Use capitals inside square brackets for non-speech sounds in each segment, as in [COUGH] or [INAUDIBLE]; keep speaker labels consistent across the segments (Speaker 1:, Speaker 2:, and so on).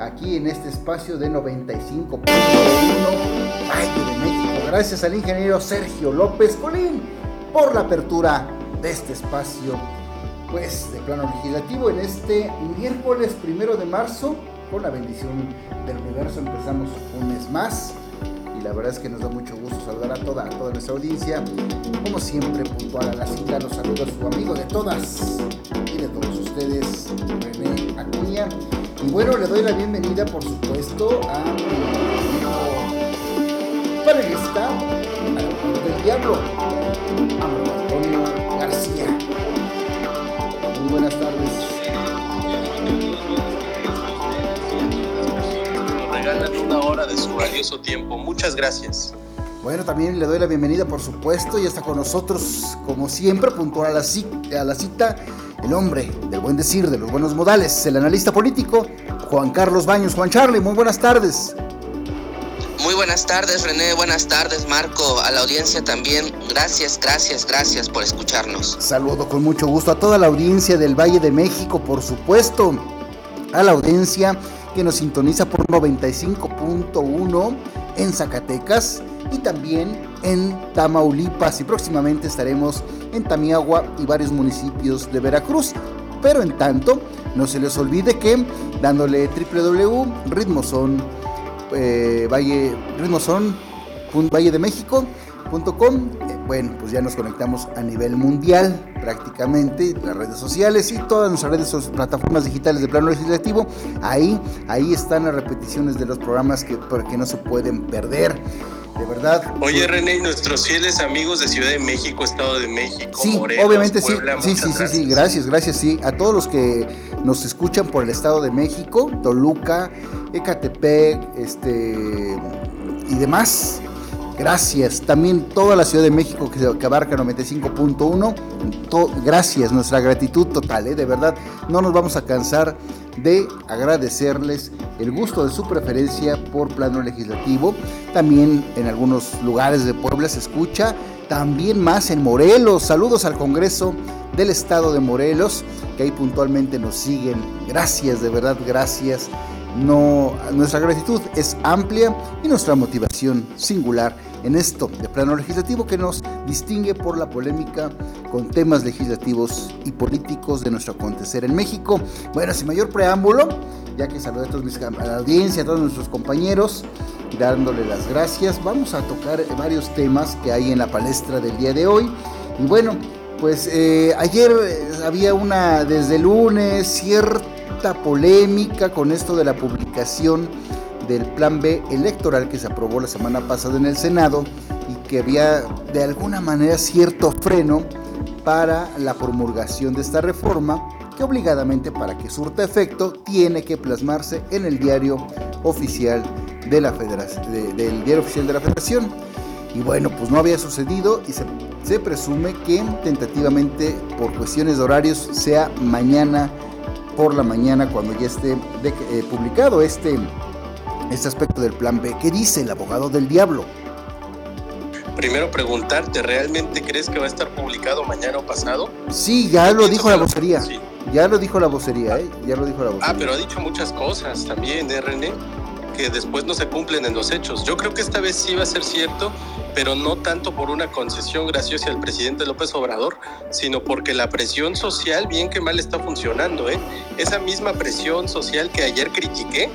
Speaker 1: aquí en este espacio de 95.1 Valle de México. Gracias al ingeniero Sergio López Colín por la apertura de este espacio, pues de plano legislativo en este miércoles primero de marzo. Con la bendición del universo empezamos un mes más y la verdad es que nos da mucho gusto saludar a toda, toda nuestra audiencia. Como siempre, puntual a la cita, los saludos a su amigo de todas y de todos ustedes, René Acuña. Y bueno, le doy la bienvenida, por supuesto, a mi amigo panelista, del diablo, Antonio García. Muy buenas tardes.
Speaker 2: regalan una hora de su valioso tiempo. Muchas gracias.
Speaker 1: Bueno, también le doy la bienvenida, por supuesto, y está con nosotros, como siempre, puntual a la, cita, a la cita, el hombre del buen decir, de los buenos modales, el analista político, Juan Carlos Baños. Juan Charlie, muy buenas tardes.
Speaker 3: Muy buenas tardes, René. Buenas tardes, Marco. A la audiencia también. Gracias, gracias, gracias por escucharnos.
Speaker 1: Saludo con mucho gusto a toda la audiencia del Valle de México, por supuesto. A la audiencia que nos sintoniza por 95.1 en Zacatecas y también en Tamaulipas y próximamente estaremos en Tamiagua y varios municipios de Veracruz. Pero en tanto, no se les olvide que dándole www.ritmoson eh, Valle México bueno, pues ya nos conectamos a nivel mundial prácticamente, las redes sociales y todas nuestras redes, plataformas digitales de plano legislativo. Ahí, ahí están las repeticiones de los programas que, que no se pueden perder. De verdad.
Speaker 2: Oye, René, nuestros fieles amigos de Ciudad de México, Estado de México,
Speaker 1: sí, obviamente sí, sí, sí, sí, sí, gracias, gracias, sí. A todos los que nos escuchan por el Estado de México, Toluca, Ecatepec, este y demás, Gracias. También toda la Ciudad de México que, abarca 95.1. Gracias, nuestra gratitud total, ¿eh? de verdad. No nos vamos a cansar de agradecerles el gusto de su preferencia por plano legislativo. También en algunos lugares de Puebla se escucha. También más en Morelos. Saludos al Congreso del Estado de Morelos, que ahí puntualmente nos siguen. Gracias, de verdad, gracias. Nuestra gratitud es amplia y nuestra motivación singular en esto de plano legislativo que nos distingue por la polémica con temas legislativos y políticos de nuestro acontecer en México. Bueno, sin mayor preámbulo, ya que saludé a, todos mis, a la audiencia, a todos nuestros compañeros, dándole las gracias, vamos a tocar varios temas que hay en la palestra del día de hoy. Y bueno, pues eh, ayer eh, había una, desde el lunes, cierta polémica con esto de la publicación del Plan B electoral que se aprobó la semana pasada en el Senado y que había de alguna manera cierto freno para la promulgación de esta reforma que obligadamente para que surta efecto tiene que plasmarse en el diario oficial de la federación, del diario oficial de la Federación. Y bueno, pues no había sucedido y se, se presume que tentativamente por cuestiones de horarios sea mañana por la mañana cuando ya esté eh, publicado este este aspecto del plan B. ¿Qué dice el abogado del diablo?
Speaker 2: Primero preguntarte, ¿realmente crees que va a estar publicado mañana o pasado?
Speaker 1: Sí, ya lo dijo la vocería. Ya lo dijo la vocería, ¿eh? Ya lo dijo la vocería.
Speaker 2: Ah, pero ha dicho muchas cosas también, ¿eh, René? Que después no se cumplen en los hechos. Yo creo que esta vez sí va a ser cierto, pero no tanto por una concesión graciosa al presidente López Obrador, sino porque la presión social, bien que mal, está funcionando, ¿eh? Esa misma presión social que ayer critiqué,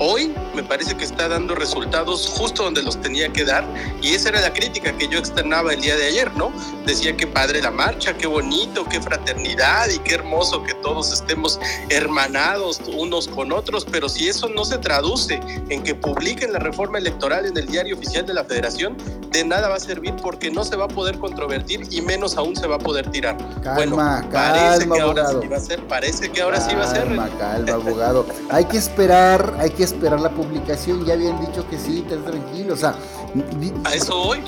Speaker 2: hoy me parece que está dando resultados justo donde los tenía que dar y esa era la crítica que yo externaba el día de ayer, ¿no? Decía que padre la marcha, qué bonito, qué fraternidad y qué hermoso que todos estemos hermanados unos con otros, pero si eso no se traduce en que publiquen la reforma electoral en el diario oficial de la federación, de nada va a servir porque no se va a poder controvertir y menos aún se va a poder tirar.
Speaker 1: bueno, parece
Speaker 2: que
Speaker 1: ahora
Speaker 2: sí va a ser, parece que ahora sí va a ser.
Speaker 1: Calma, calma, abogado. Hay que esperar, hay que esperar la publicación, ya habían dicho que sí, estás tranquilo, o sea...
Speaker 2: ¿A eso hoy?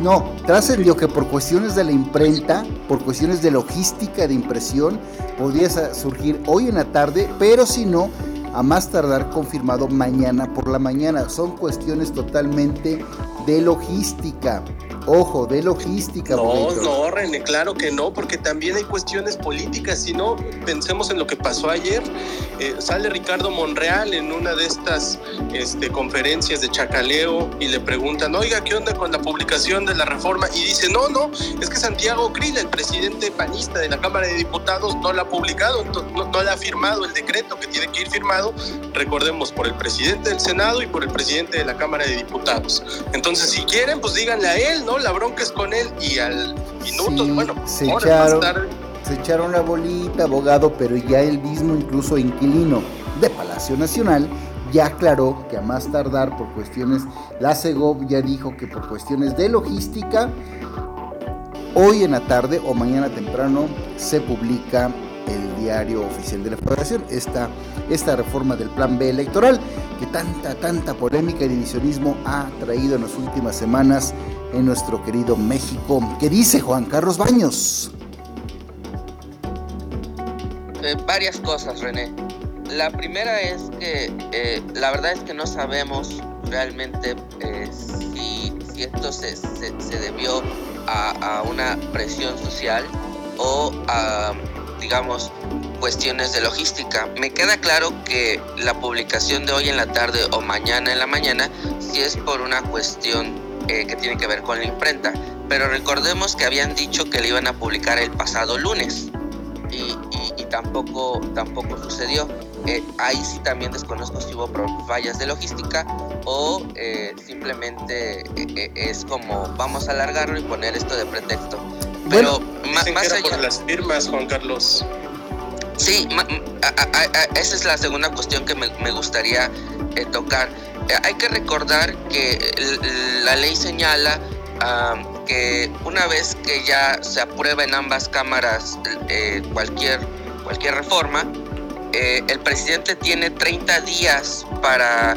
Speaker 1: No, trascendió que por cuestiones de la imprenta, por cuestiones de logística de impresión, podría surgir hoy en la tarde, pero si no, a más tardar confirmado mañana por la mañana. Son cuestiones totalmente de logística. Ojo, de logística.
Speaker 2: No, no, René, claro que no, porque también hay cuestiones políticas. Si no, pensemos en lo que pasó ayer. Eh, sale Ricardo Monreal en una de estas este, conferencias de chacaleo y le preguntan, oiga, ¿qué onda con la publicación de la reforma? Y dice, no, no, es que Santiago Krill, el presidente panista de la Cámara de Diputados, no la ha publicado, no, no le ha firmado el decreto que tiene que ir firmado, recordemos, por el presidente del Senado y por el presidente de la Cámara de Diputados. Entonces, si quieren, pues díganle a él, ¿no? La bronca es con él y al minuto, bueno,
Speaker 1: se echaron, se echaron la bolita, abogado, pero ya el mismo incluso inquilino de Palacio Nacional ya aclaró que a más tardar por cuestiones, la CEGOV ya dijo que por cuestiones de logística, hoy en la tarde o mañana temprano se publica el diario oficial de la Federación, esta, esta reforma del Plan B electoral que tanta, tanta polémica y divisionismo ha traído en las últimas semanas en nuestro querido México. ¿Qué dice Juan Carlos Baños?
Speaker 3: Eh, varias cosas, René. La primera es que eh, la verdad es que no sabemos realmente eh, si, esto se, debió a, a, una presión social o a, digamos, cuestiones de logística. Me queda claro que la publicación de hoy en la tarde o mañana en la mañana, si es por una cuestión eh, que tiene que ver con la imprenta. Pero recordemos que habían dicho que le iban a publicar el pasado lunes y, tampoco, tampoco sucedió. Eh, ahí sí también desconozco si hubo fallas de logística o eh, simplemente es como vamos a alargarlo y poner esto de pretexto. Pero
Speaker 2: más, allá. Por las firmas, Juan Carlos.
Speaker 3: Sí, esa es la segunda cuestión que me, me gustaría tocar hay que recordar que la ley señala que una vez que ya se aprueba en ambas cámaras eh, cualquier, cualquier reforma, eh, el presidente tiene 30 días para,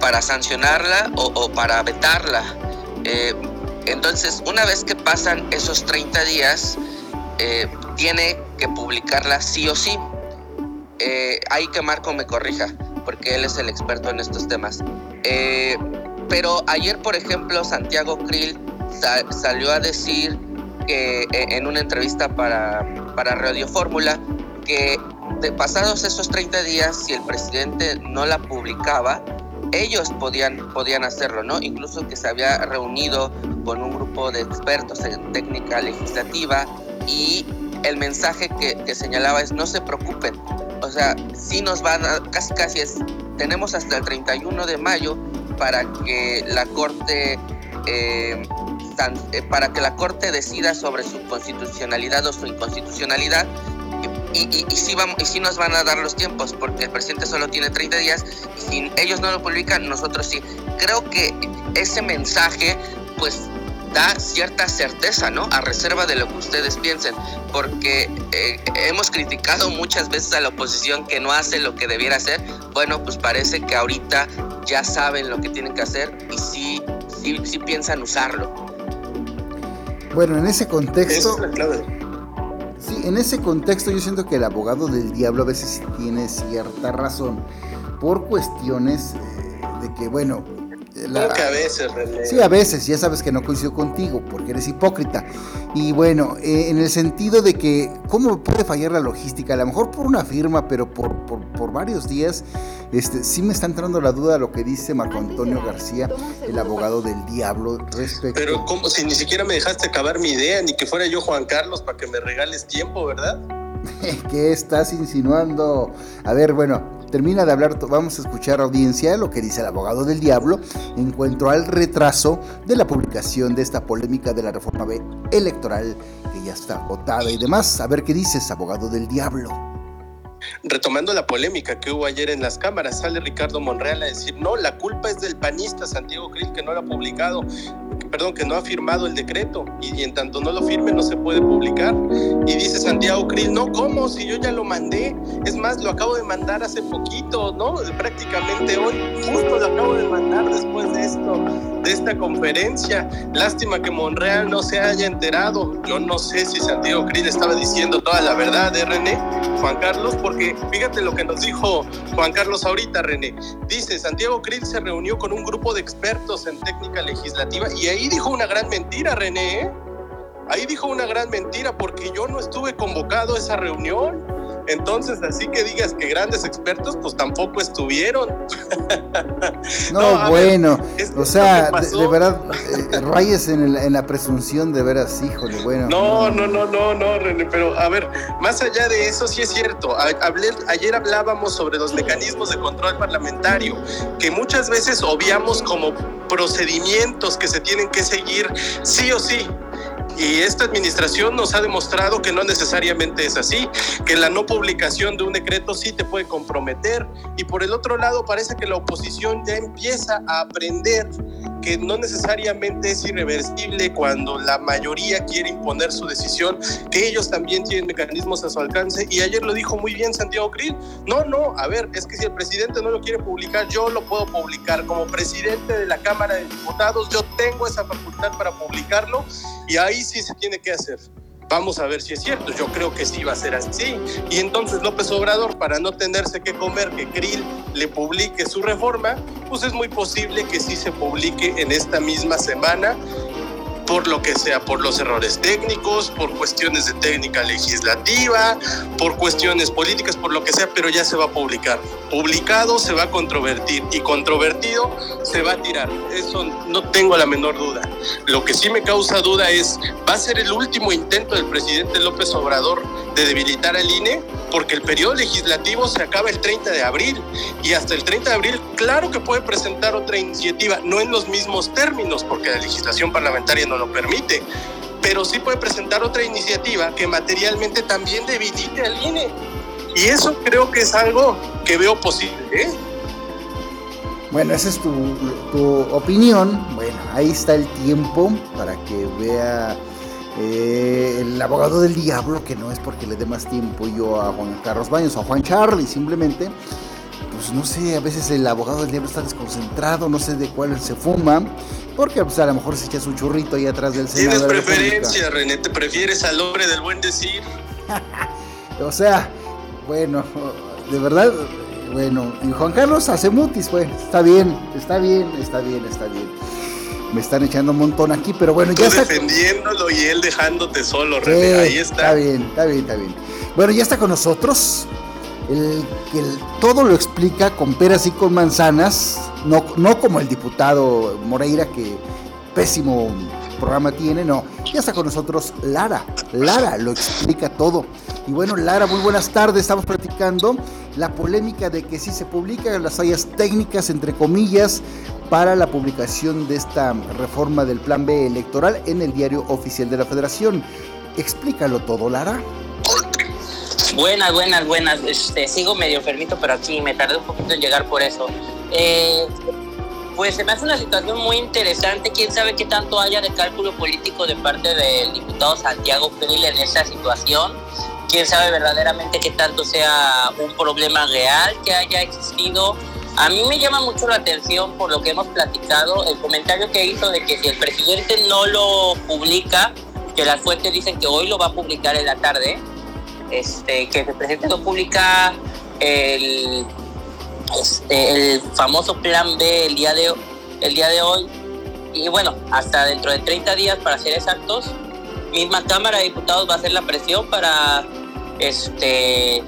Speaker 3: para sancionarla o, para vetarla. Eh, entonces, una vez que pasan esos 30 días, tiene que publicarla sí o sí. hay que Marco me corrija porque él es el experto en estos temas. Eh, pero ayer, por ejemplo, Santiago Krill salió a decir que eh, en una entrevista para, para Radio Fórmula que de pasados esos 30 días, si el presidente no la publicaba, ellos podían, podían hacerlo, ¿no? Incluso que se había reunido con un grupo de expertos en técnica legislativa y el mensaje que, señalaba es no se preocupen, o sea, sí nos van a, casi casi es, tenemos hasta el 31 de mayo para que la Corte, eh, eh, para que la Corte decida sobre su constitucionalidad o su inconstitucionalidad. Y, y, y, sí vamos, y sí nos van a dar los tiempos, porque el presidente solo tiene 30 días y si ellos no lo publican, nosotros sí. Creo que ese mensaje, pues da cierta certeza, ¿no? A reserva de lo que ustedes piensen, porque eh, hemos criticado muchas veces a la oposición que no hace lo que debiera hacer. Bueno, pues parece que ahorita ya saben lo que tienen que hacer y sí, sí, sí piensan usarlo.
Speaker 1: Bueno, en ese contexto... Sí, en ese contexto yo siento que el abogado del diablo a veces tiene cierta razón por cuestiones eh, de que, bueno,
Speaker 2: a veces, René.
Speaker 1: Sí, a veces, ya sabes que no coincido contigo, porque eres hipócrita. Y bueno, eh, en el sentido de que, ¿cómo puede fallar la logística? A lo mejor por una firma, pero por, por, varios días, este, sí me está entrando la duda de lo que dice Marco Antonio García, el abogado del diablo, respecto...
Speaker 2: Pero ¿cómo? Si ni siquiera me dejaste acabar mi idea, ni que fuera yo Juan Carlos para que me regales tiempo, ¿verdad? [LAUGHS]
Speaker 1: ¿Qué estás insinuando? A ver, bueno, termina de hablar, vamos a escuchar audiencia lo que dice el abogado del diablo en cuanto al retraso de la publicación de esta polémica de la reforma electoral que ya está votada y demás. A ver qué dices, abogado del diablo.
Speaker 2: Retomando la polémica que hubo ayer en las cámaras, sale Ricardo Monreal a decir, no, la culpa es del panista Santiago Krill que no lo ha publicado. Perdón, que no ha firmado el decreto y, en tanto no lo firme no se puede publicar. Y dice Santiago Krill, no, ¿cómo? Si yo ya lo mandé. Es más, lo acabo de mandar hace poquito, ¿no? Prácticamente hoy, justo lo acabo de mandar después de esto, de esta conferencia. Lástima que Monreal no se haya enterado. Yo no sé si Santiago Krill estaba diciendo toda la verdad, ¿eh, René? Juan Carlos, porque fíjate lo que nos dijo Juan Carlos ahorita, René. Dice, Santiago Krill se reunió con un grupo de expertos en técnica legislativa y ahí dijo una gran mentira, René. ¿eh? Ahí dijo una gran mentira porque yo no estuve convocado a esa reunión. Entonces, así que digas que grandes expertos, pues tampoco estuvieron. [LAUGHS]
Speaker 1: No, bueno, o sea, de, verdad, eh, rayes en, la presunción de veras, híjole, bueno.
Speaker 2: No, no, no, no, no, René, pero a ver, más allá de eso, sí es cierto. ayer hablábamos sobre los mecanismos de control parlamentario, que muchas veces obviamos como procedimientos que se tienen que seguir sí o sí y esta administración nos ha demostrado que no necesariamente es así, que la no publicación de un decreto sí te puede comprometer. Y por el otro lado, parece que la oposición ya empieza a aprender que no necesariamente es irreversible cuando la mayoría quiere imponer su decisión, que ellos también tienen mecanismos a su alcance. Y ayer lo dijo muy bien Santiago Krill. No, no, a ver, es que si el presidente no lo quiere publicar, yo lo puedo publicar. Como presidente de la Cámara de Diputados, yo tengo esa facultad para publicarlo y ahí sí se tiene que hacer. Vamos a ver si es cierto, yo creo que sí va a ser así. Y entonces López Obrador, para no tenerse que comer que Krill le publique su reforma, pues es muy posible que sí se publique en esta misma semana por lo que sea, por los errores técnicos, por cuestiones de técnica legislativa, por cuestiones políticas, por lo que sea, pero ya se va a publicar. Publicado se va a controvertir y controvertido se va a tirar. Eso no tengo la menor duda. Lo que sí me causa duda es, ¿va a ser el último intento del presidente López Obrador de debilitar al INE? porque el periodo legislativo se acaba el 30 de abril y hasta el 30 de abril claro que puede presentar otra iniciativa, no en los mismos términos porque la legislación parlamentaria no lo permite, pero sí puede presentar otra iniciativa que materialmente también debilite al INE. Y eso creo que es algo que veo posible. ¿eh?
Speaker 1: Bueno, esa es tu, tu opinión. Bueno, ahí está el tiempo para que vea eh, el abogado del diablo, que no es porque le dé más tiempo yo a Juan Carlos Baños o a Juan Charlie, simplemente, pues no sé, a veces el abogado del diablo está desconcentrado, no sé de cuál se fuma, porque pues, a lo mejor se echa su churrito ahí atrás del
Speaker 2: Senado. Tienes preferencia, René, te prefieres al hombre del buen decir. [LAUGHS]
Speaker 1: o sea, bueno, de verdad, bueno, y Juan Carlos hace mutis, pues, está bien, está bien, está bien, está bien me están echando un montón aquí, pero bueno, ya está.
Speaker 2: defendiéndolo y él dejándote solo, René. Ahí está.
Speaker 1: Está bien, está bien, está bien. Bueno, ya está con nosotros. El que todo lo explica con peras y con manzanas, no, no como el diputado Moreira, que pésimo programa tiene, no. Ya está con nosotros Lara. Lara lo explica todo. Y bueno, Lara, muy buenas tardes. Estamos platicando la polémica de que si se publican las fallas técnicas, entre comillas, para la publicación de esta reforma del Plan B electoral en el diario oficial de la Federación. Explícalo todo, Lara.
Speaker 4: Buenas, buenas, buenas. Este, sigo medio enfermito, pero aquí me tardé un poquito en llegar por eso. Eh, pues se me hace una situación muy interesante. Quién sabe qué tanto haya de cálculo político de parte del diputado Santiago Krill en esa situación. Quién sabe verdaderamente qué tanto sea un problema real que haya existido a mí me llama mucho la atención por lo que hemos platicado, el comentario que hizo de que si el presidente no lo publica, que las fuentes dicen que hoy lo va a publicar en la tarde, este, que el presidente no publica el, este, el famoso plan B el día, de, el día de hoy, y bueno, hasta dentro de 30 días para ser exactos, misma Cámara de Diputados va a hacer la presión para este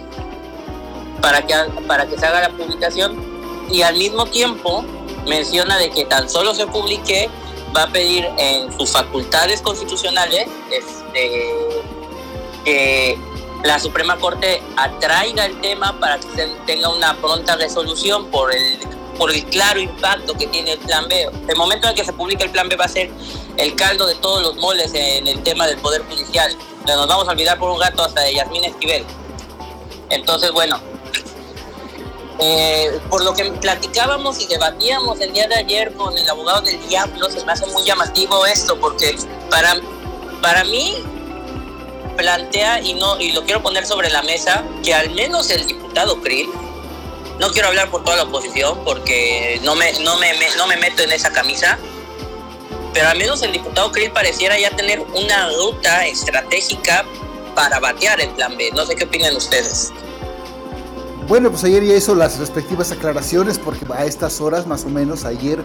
Speaker 4: para que para que se haga la publicación. Y al mismo tiempo menciona de que tan solo se publique va a pedir en sus facultades constitucionales este, que la Suprema Corte atraiga el tema para que tenga una pronta resolución por el, por el claro impacto que tiene el Plan B. El momento en que se publique el Plan B va a ser el caldo de todos los moles en el tema del Poder Judicial. Nos vamos a olvidar por un gato hasta de Yasmín Esquivel. Entonces, bueno, Eh, por lo que platicábamos y debatíamos el día de ayer con el abogado del diablo, se me hace muy llamativo esto, porque para, para mí plantea, y, no, y lo quiero poner sobre la mesa, que al menos el diputado Krill, no quiero hablar por toda la oposición porque no me, no me, no me meto en esa camisa, pero al menos el diputado Krill pareciera ya tener una ruta estratégica para batear el plan B. No sé qué opinan ustedes.
Speaker 1: Bueno, pues ayer ya hizo las respectivas aclaraciones porque a estas horas más o menos ayer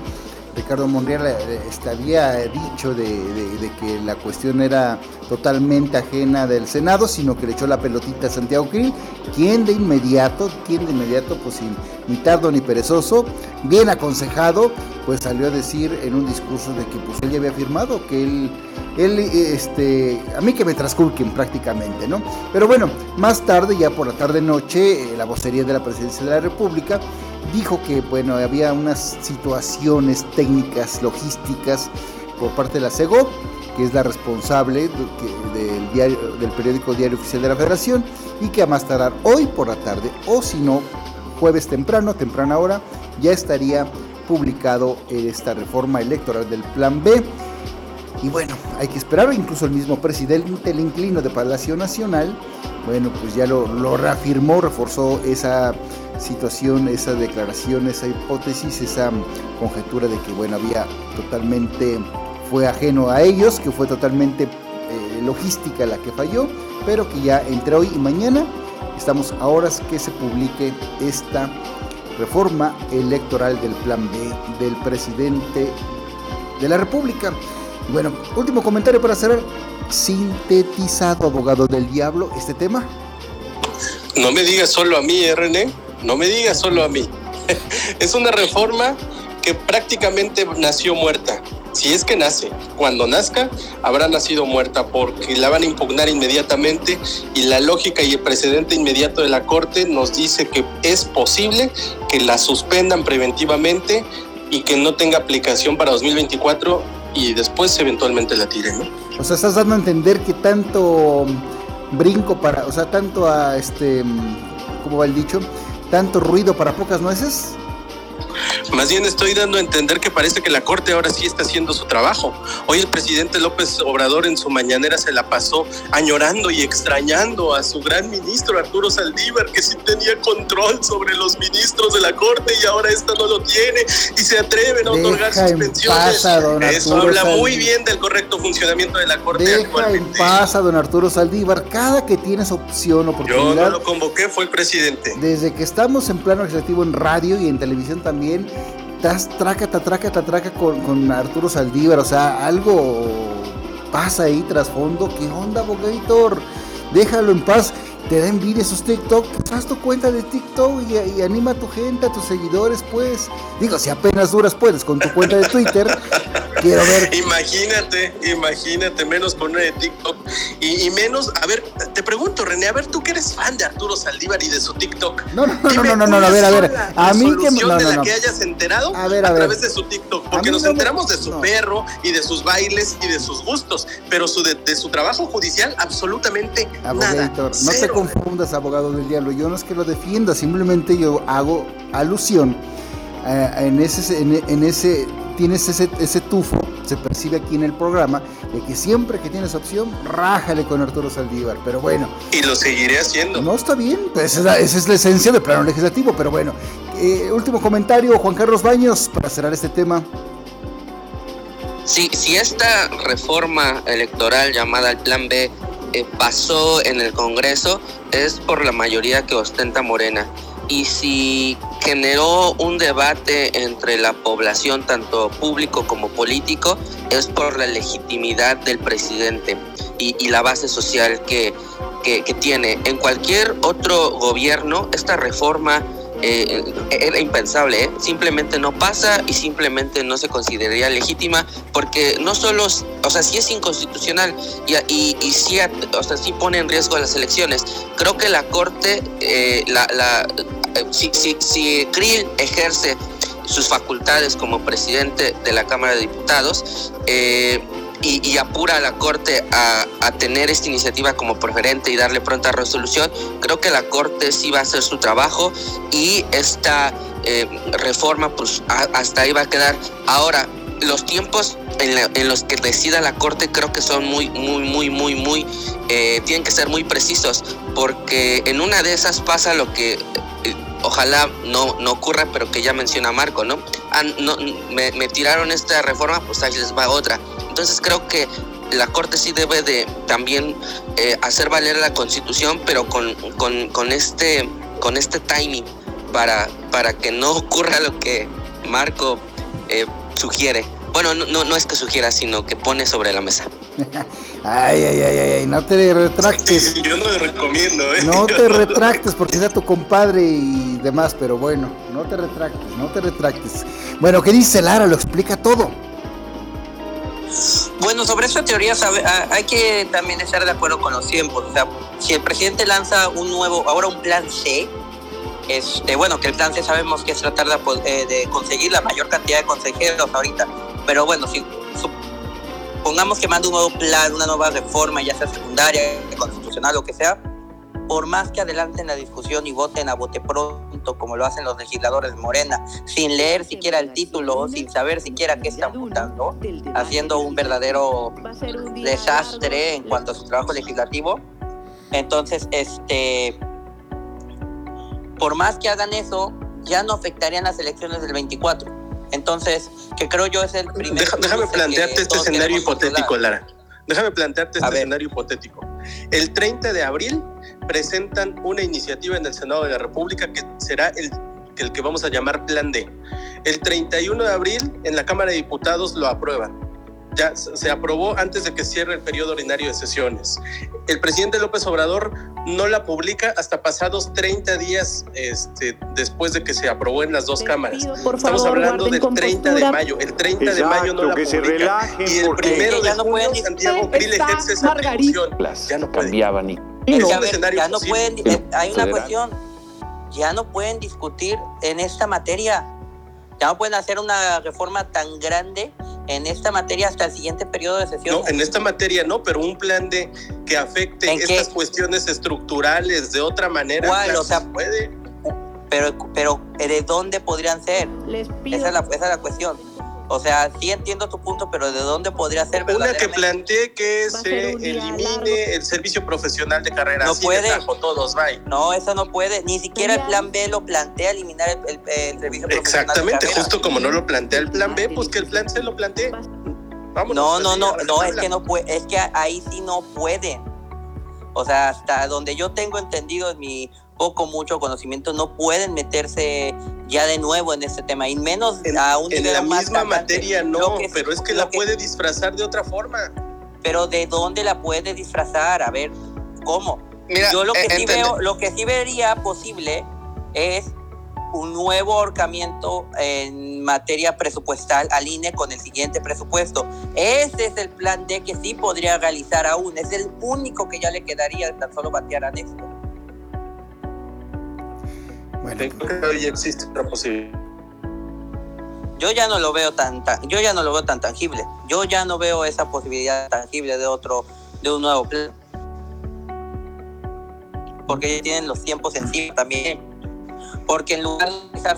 Speaker 1: Ricardo Monreal eh, este, había dicho de, que la cuestión era totalmente ajena del Senado, sino que le echó la pelotita a Santiago Krill, quien de inmediato, quien de inmediato, pues sin ni tardo ni perezoso, bien aconsejado, pues salió a decir en un discurso de que pues él ya había firmado, que él, él este, a mí que me transculquen prácticamente, ¿no? Pero bueno, más tarde, ya por la tarde noche, eh, la vocería de la presidencia de la República dijo que bueno, había unas situaciones técnicas, logísticas por parte de la CEGO, que es la responsable del, diario, del periódico Diario Oficial de la Federación, y que a más tardar hoy por la tarde, o si no, jueves temprano, temprana hora, ya estaría publicado esta reforma electoral del Plan B. Y bueno, hay que esperar, incluso el mismo presidente el inclino de Palacio Nacional, bueno, pues ya lo, lo reafirmó, reforzó esa situación, esa declaración, esa hipótesis, esa conjetura de que, bueno, había totalmente, fue ajeno a ellos, que fue totalmente eh, logística la que falló, pero que ya entre hoy y mañana estamos a horas que se publique esta reforma electoral del plan B del presidente de la República. Bueno, último comentario para cerrar. Sintetizado, abogado del diablo, este tema.
Speaker 2: No me digas solo a mí, ¿eh, no me digas solo a mí. [LAUGHS] es una reforma que prácticamente nació muerta. Si es que nace, cuando nazca, habrá nacido muerta porque la van a impugnar inmediatamente y la lógica y el precedente inmediato de la Corte nos dice que es posible que la suspendan preventivamente y que no tenga aplicación para 2024 y después eventualmente la tiren.
Speaker 1: O sea, estás dando a entender que tanto brinco para, o sea, tanto a este, ¿cómo va el dicho? Tanto ruido para pocas nueces?
Speaker 2: Más bien estoy dando a entender que parece que la Corte ahora sí está haciendo su trabajo. Hoy el presidente López Obrador en su mañanera se la pasó añorando y extrañando a su gran ministro Arturo Saldívar, que sí tenía control sobre los ministros de la Corte y ahora esta no lo tiene y se atreven a otorgar suspensiones. Eso habla muy bien del correcto funcionamiento de la Corte
Speaker 1: Deja en paz a don Arturo Saldívar. Cada que tienes opción, oportunidad.
Speaker 2: Yo no lo convoqué, fue el presidente.
Speaker 1: Desde que estamos en plano legislativo en radio y en televisión también, estás traca, traca, traca con, con Arturo Saldívar, o sea, algo pasa ahí trasfondo. ¿Qué onda, Bogator? Déjalo en paz te da envidia esos TikTok, pues haz tu cuenta de TikTok y, anima a tu gente, a tus seguidores, pues. Digo, si apenas duras puedes con tu cuenta de Twitter, [LAUGHS] quiero ver.
Speaker 2: Imagínate, imagínate, menos con una de TikTok. Y, menos, a ver, te pregunto, René, a ver, tú que eres fan de Arturo Saldívar y de su TikTok.
Speaker 1: No, no, no, no, no, no, a ver, a ver. A mí que
Speaker 2: no, de la que hayas enterado a, ver, a, través de su TikTok. Porque nos enteramos de su perro y de sus bailes y de sus gustos, pero su de, su trabajo judicial, absolutamente nada.
Speaker 1: No te confundas, abogado del diablo. Yo no es que lo defienda, simplemente yo hago alusión eh, en ese, en, ese, tienes ese, ese tufo, se percibe aquí en el programa, de que siempre que tienes opción, rájale con Arturo Saldívar. Pero bueno.
Speaker 2: Y lo seguiré haciendo.
Speaker 1: No está bien, pues esa, es la esencia del plano legislativo. Pero bueno, eh, último comentario, Juan Carlos Baños, para cerrar este tema.
Speaker 3: Sí, si esta reforma electoral llamada el Plan B eh, pasó en el Congreso es por la mayoría que ostenta Morena. Y si generó un debate entre la población, tanto público como político, es por la legitimidad del presidente y, la base social que, que, que tiene. En cualquier otro gobierno, esta reforma eh, era impensable, ¿eh? simplemente no pasa y simplemente no se consideraría legítima porque no solo, o sea, sí es inconstitucional y, sí, o sea, sí pone en riesgo las elecciones. Creo que la Corte, eh, si, si, ejerce sus facultades como presidente de la Cámara de Diputados, y, apura a la Corte a, tener esta iniciativa como preferente y darle pronta resolución, creo que la Corte sí va a hacer su trabajo y esta eh, reforma pues hasta ahí va a quedar. Ahora, los tiempos en, los que decida la Corte creo que son muy, muy, muy, muy, muy, eh, tienen que ser muy precisos, porque en una de esas pasa lo que ojalá no, no ocurra, pero que ya menciona Marco, ¿no? Ah, no me, tiraron esta reforma, pues ahí les va otra. Entonces creo que la Corte sí debe de también eh, hacer valer la Constitución, pero con, con, este, con este timing para, para que no [LAUGHS] ocurra lo que Marco sugiere. Bueno, no, no es que sugiera, sino que pone sobre la mesa. [LAUGHS]
Speaker 1: ay, ay, ay, ay, no te retractes. [LAUGHS]
Speaker 2: Yo no te recomiendo, ¿eh?
Speaker 1: No te retractes porque sea tu compadre y demás, pero bueno, no te retractes, no te retractes. Bueno, ¿qué dice Lara? Lo explica todo.
Speaker 4: Bueno, sobre esa teoría ah, hay que también estar de acuerdo con los tiempos. O sea, si el presidente lanza un nuevo, ahora un plan C, este, bueno, que el plan C sabemos que es tratar de, eh, de conseguir la mayor cantidad de consejeros ahorita pero bueno, si supongamos que manda un nuevo plan, una nueva reforma, ya sea secundaria, constitucional, lo que sea, por más que adelanten la discusión y voten a bote pronto, como lo hacen los legisladores de Morena, sin leer siquiera el título, sin saber siquiera qué están votando, haciendo un verdadero desastre en cuanto a su trabajo legislativo. Entonces, este, por más que hagan eso, ya no afectarían las elecciones del 24 entonces, que creo yo es el primer...
Speaker 2: déjame plantearte este escenario hipotético, Lara. Déjame plantearte este escenario hipotético. El 30 de abril presentan una iniciativa en el Senado de la República que será el, el que vamos a llamar Plan D. El 31 de abril en la Cámara de Diputados lo aprueban ya se aprobó antes de que cierre el periodo ordinario de sesiones. El presidente López Obrador no la publica hasta pasados 30 días este, después de que se aprobó en las dos cámaras. Estamos hablando del 30 de mayo. El 30 de mayo no la publica. y el primero de junio Santiago Krill ejerce esa atribución.
Speaker 4: Ya no cambiaban ni... ya no pueden, eh, hay una cuestión, ya no pueden discutir en esta materia ya no pueden hacer una reforma tan grande en esta materia hasta el siguiente periodo de sesión.
Speaker 2: No, en esta materia no, pero un plan de que afecte estas cuestiones estructurales de otra manera.
Speaker 4: ¿Cuál? O sea, puede. Pero, pero ¿de dónde podrían ser? esa, es la, esa es la cuestión. O sea, sí entiendo tu punto, pero ¿de dónde podría ser
Speaker 2: Una que plantee que se elimine el servicio profesional de carrera.
Speaker 4: No puede. todos, No, eso no puede. Ni siquiera el plan B lo plantea eliminar el, servicio profesional.
Speaker 2: Exactamente, justo como no lo plantea el plan B, pues que el plan C lo plantee.
Speaker 4: Vámonos, no, no, no, no, es que no puede, es que ahí sí no puede. O sea, hasta donde yo tengo entendido en mi poco, mucho conocimiento, no pueden meterse ya de nuevo en este tema, y menos
Speaker 2: en,
Speaker 4: a
Speaker 2: un En la misma materia no, pero es que la puede disfrazar de otra forma.
Speaker 4: Pero ¿de dónde la puede disfrazar? A ver, ¿cómo? Yo lo que, eh, sí veo, lo que sí vería posible es un nuevo ahorcamiento en materia presupuestal al INE con el siguiente presupuesto. Ese es el plan D que sí podría realizar aún. Es el único que ya le quedaría tan solo batearan esto.
Speaker 2: Bueno, creo que hoy existe otra posibilidad.
Speaker 4: Yo ya no lo veo tan, yo ya no lo veo tan tangible. Yo ya no veo esa posibilidad tangible de otro, de un nuevo plan. Porque ya tienen los tiempos encima también. Porque en lugar de estar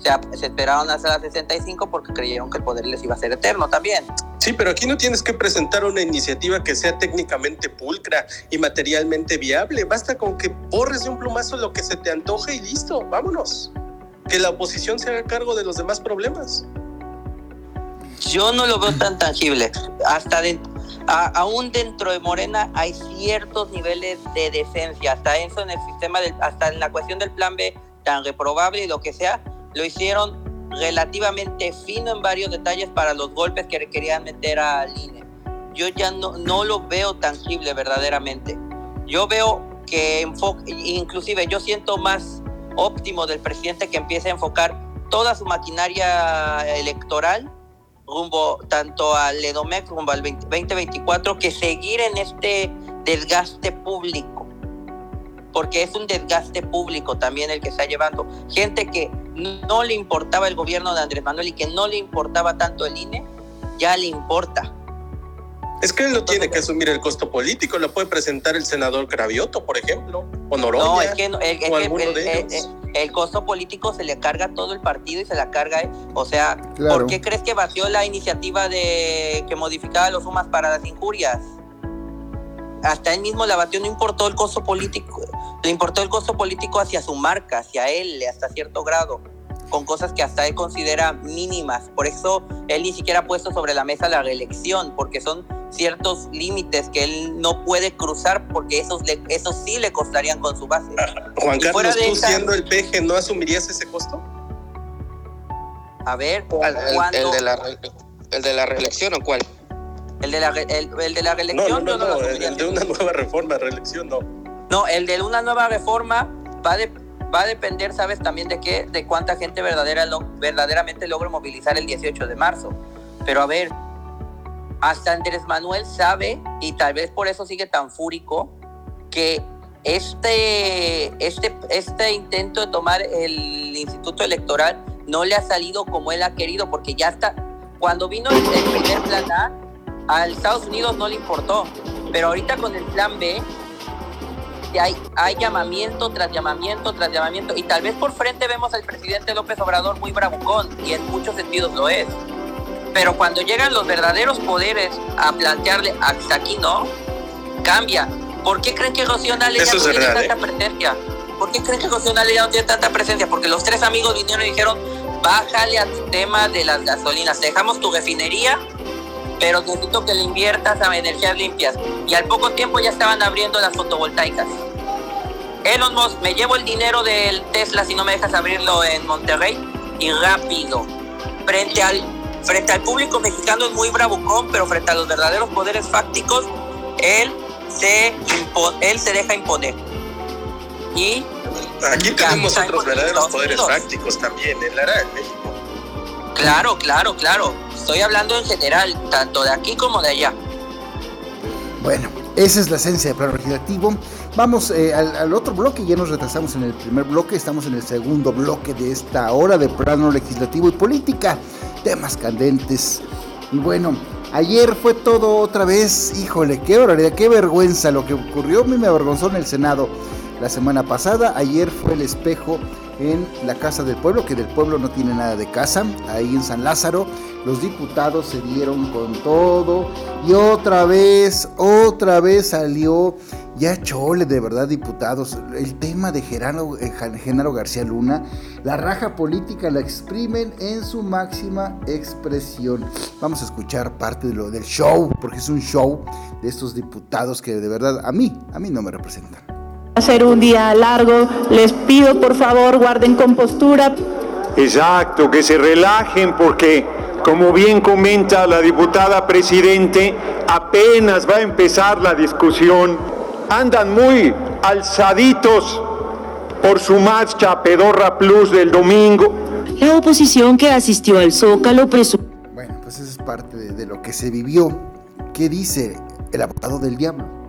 Speaker 4: se, se esperaron hasta las 65 porque creyeron que el poder les iba a ser eterno también.
Speaker 2: Sí, pero aquí no tienes que presentar una iniciativa que sea técnicamente pulcra y materialmente viable. Basta con que borres de un plumazo lo que se te antoje y listo, vámonos. Que la oposición se haga cargo de los demás problemas.
Speaker 4: Yo no lo veo tan tangible. Hasta aún dentro de Morena hay ciertos niveles de decencia. Hasta eso en el sistema, del, hasta en la cuestión del plan B, tan reprobable y lo que sea, lo hicieron relativamente fino en varios detalles para los golpes que querían meter a INE. Yo ya no, no lo veo tangible verdaderamente. Yo veo que inclusive yo siento más óptimo del presidente que empiece a enfocar toda su maquinaria electoral rumbo tanto al EDOMEC, rumbo al 2024, que seguir en este desgaste público. porque es un desgaste público también el que está llevando. Gente que no le importaba el gobierno de Andrés Manuel y que no le importaba tanto el INE, ya le importa.
Speaker 2: Es que él no tiene que asumir el costo político, lo puede presentar el senador Cravioto, por ejemplo, o Noroña,
Speaker 4: no, es que, el, el, costo político se le carga a todo el partido y se la carga, o sea, ¿por qué crees que vació la iniciativa de que modificaba los sumas para las injurias? Hasta él mismo la batió, no importó el costo político, le importó el costo político hacia su marca, hacia él, hasta cierto grado con cosas que hasta él considera mínimas. Por eso él ni siquiera ha puesto sobre la mesa la reelección, porque son ciertos límites que él no puede cruzar porque esos, esos sí le costarían con su base. [LAUGHS]
Speaker 2: Juan Carlos, ¿tú siendo el PG no asumirías ese costo?
Speaker 4: A ver,
Speaker 3: el, de la, ¿el de la reelección o cuál?
Speaker 4: El de la, el, de la reelección.
Speaker 2: No, no, no, el, de una nueva reforma, reelección no.
Speaker 4: No, el de una nueva reforma va, de, va a depender, ¿sabes? También de qué, de cuánta gente verdadera, verdaderamente logre movilizar el 18 de marzo. Pero a ver, hasta Andrés Manuel sabe, y tal vez por eso sigue tan fúrico, que este, este, este intento de tomar el instituto electoral no le ha salido como él ha querido, porque ya está, cuando vino el, primer plan A, a Estados Unidos no le importó, pero ahorita con el plan B, hay, hay llamamiento tras llamamiento tras llamamiento, y tal vez por frente vemos al presidente López Obrador muy bravucón, y en muchos sentidos lo es. Pero cuando llegan los verdaderos poderes a plantearle hasta aquí no, cambia. ¿Por qué creen que Rocío Nale ya no tiene tanta ¿eh? presencia? ¿Por qué creen que Rocío Nale ya no tiene tanta presencia? Porque los tres amigos vinieron y dijeron, bájale a tu tema de las gasolinas, dejamos tu refinería, pero necesito que le inviertas a energías limpias. Y al poco tiempo ya estaban abriendo las fotovoltaicas. Elon Musk, me llevo el dinero del Tesla si no me dejas abrirlo en Monterrey y rápido, frente al Frente al público mexicano es muy bravucón, pero frente a los verdaderos poderes fácticos, él se, él se deja imponer. Y
Speaker 2: aquí tenemos otros verdaderos poderes fácticos también, él hará en México.
Speaker 4: Claro, claro, claro. Estoy hablando en general, tanto de aquí como de allá.
Speaker 1: Bueno, esa es la esencia del plano legislativo. Vamos eh, al, otro bloque, ya nos retrasamos en el primer bloque, estamos en el segundo bloque de esta hora de plano legislativo y política temas candentes. Y bueno, ayer fue todo otra vez, híjole, qué barbaridad, qué vergüenza lo que ocurrió. A mí me avergonzó en el Senado la semana pasada. Ayer fue el espejo en la Casa del Pueblo, que del pueblo no tiene nada de casa, ahí en San Lázaro. Los diputados se dieron con todo y otra vez, otra vez salió ya chole de verdad diputados. El tema de Genaro, eh, Genaro García Luna, la raja política la exprimen en su máxima expresión. Vamos a escuchar parte de lo del show, porque es un show de estos diputados que de verdad a mí, a mí no me representan.
Speaker 5: Va a ser un día largo, les pido por favor guarden compostura.
Speaker 6: Exacto, que se relajen porque como bien comenta la diputada presidente, apenas va a empezar la discusión. Andan muy alzaditos por su marcha Pedorra Plus del domingo.
Speaker 5: La oposición que asistió al Zócalo presumió.
Speaker 1: Bueno, pues eso es parte de, de lo que se vivió. ¿Qué dice el abogado del diablo?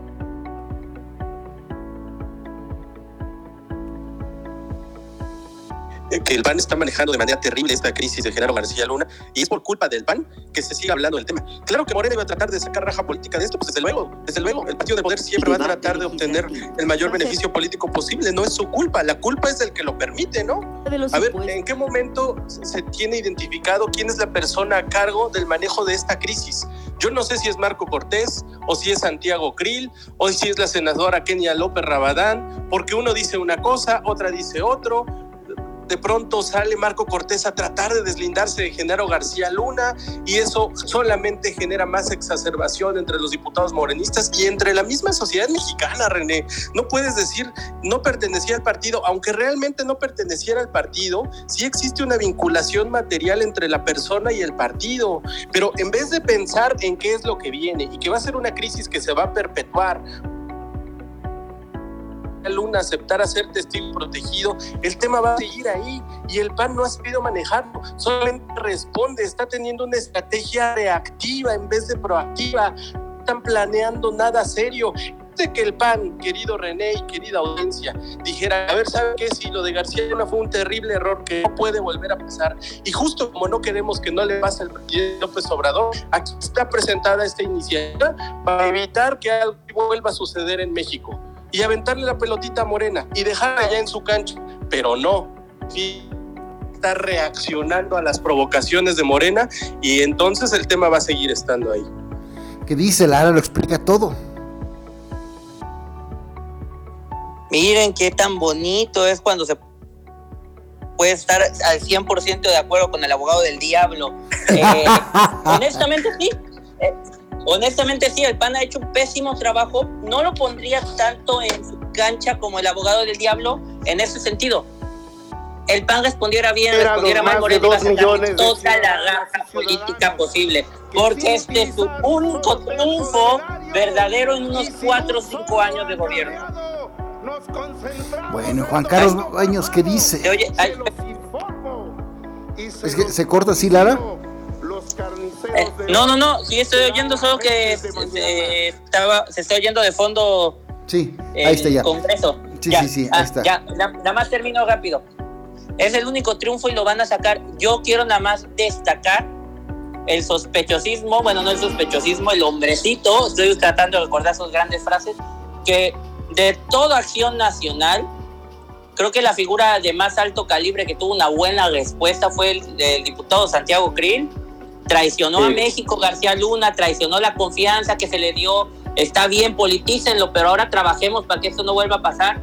Speaker 2: Que el PAN está manejando de manera terrible esta crisis de Genaro García Luna y es por culpa del PAN que se sigue hablando del tema. Claro que Morena va a tratar de sacar raja política de esto, pues desde luego, desde luego, el partido de poder siempre va a tratar de obtener el mayor beneficio político posible, no es su culpa, la culpa es del que lo permite, ¿no? A ver, ¿en qué momento se tiene identificado quién es la persona a cargo del manejo de esta crisis? Yo no sé si es Marco Cortés o si es Santiago Krill o si es la senadora Kenia López Rabadán, porque uno dice una cosa, otra dice otro, de pronto sale Marco Cortés a tratar de deslindarse de Genaro García Luna y eso solamente genera más exacerbación entre los diputados morenistas y entre la misma sociedad mexicana, René. No puedes decir no pertenecía al partido, aunque realmente no perteneciera al partido, sí existe una vinculación material entre la persona y el partido, pero en vez de pensar en qué es lo que viene y que va a ser una crisis que se va a perpetuar Luna aceptar ser testigo protegido, el tema va a seguir ahí y el PAN no ha sabido manejarlo, solamente responde, está teniendo una estrategia reactiva en vez de proactiva, no están planeando nada serio. Imagínate que el PAN, querido René y querida audiencia, dijera, a ver, ¿sabe qué? Si lo de García Luna fue un terrible error que no puede volver a pasar, y justo como no queremos que no le pase al presidente López Obrador, aquí está presentada esta iniciativa para evitar que algo vuelva a suceder en México y aventarle la pelotita morena y dejarla allá en su cancha, pero no. Está reaccionando a las provocaciones de Morena y entonces el tema va a seguir estando ahí.
Speaker 1: ¿Qué dice Lara? Lo explica todo.
Speaker 4: Miren qué tan bonito es cuando se puede estar al 100% de acuerdo con el abogado del diablo. [LAUGHS] Eh, honestamente sí. Eh, honestamente sí, el PAN ha hecho un pésimo trabajo. No lo pondría tanto en su cancha como el abogado del diablo en ese sentido. El PAN respondiera bien, respondiera mal, por toda la raza política posible. Porque este es su único triunfo verdadero en unos 4 o 5 años de gobierno.
Speaker 1: Bueno, Juan Carlos Baños, ¿qué dice?
Speaker 4: Oye,
Speaker 1: es que se corta así, Lara.
Speaker 4: Eh, no, no, no, sí estoy oyendo, solo que se, estaba, se está oyendo de fondo.
Speaker 1: Sí, ahí está ya.
Speaker 4: Congreso.
Speaker 1: Sí, sí, sí, ahí ah, está.
Speaker 4: Ya, nada más termino rápido. Es el único triunfo y lo van a sacar. Yo quiero nada más destacar el sospechosismo, bueno, no el sospechosismo, el hombrecito, estoy tratando de recordar sus grandes frases, que de toda acción nacional, creo que la figura de más alto calibre que tuvo una buena respuesta fue el, diputado Santiago Krill. Traicionó a México García Luna, traicionó la confianza que se le dio. Está bien, politícenlo, pero ahora trabajemos para que esto no vuelva a pasar.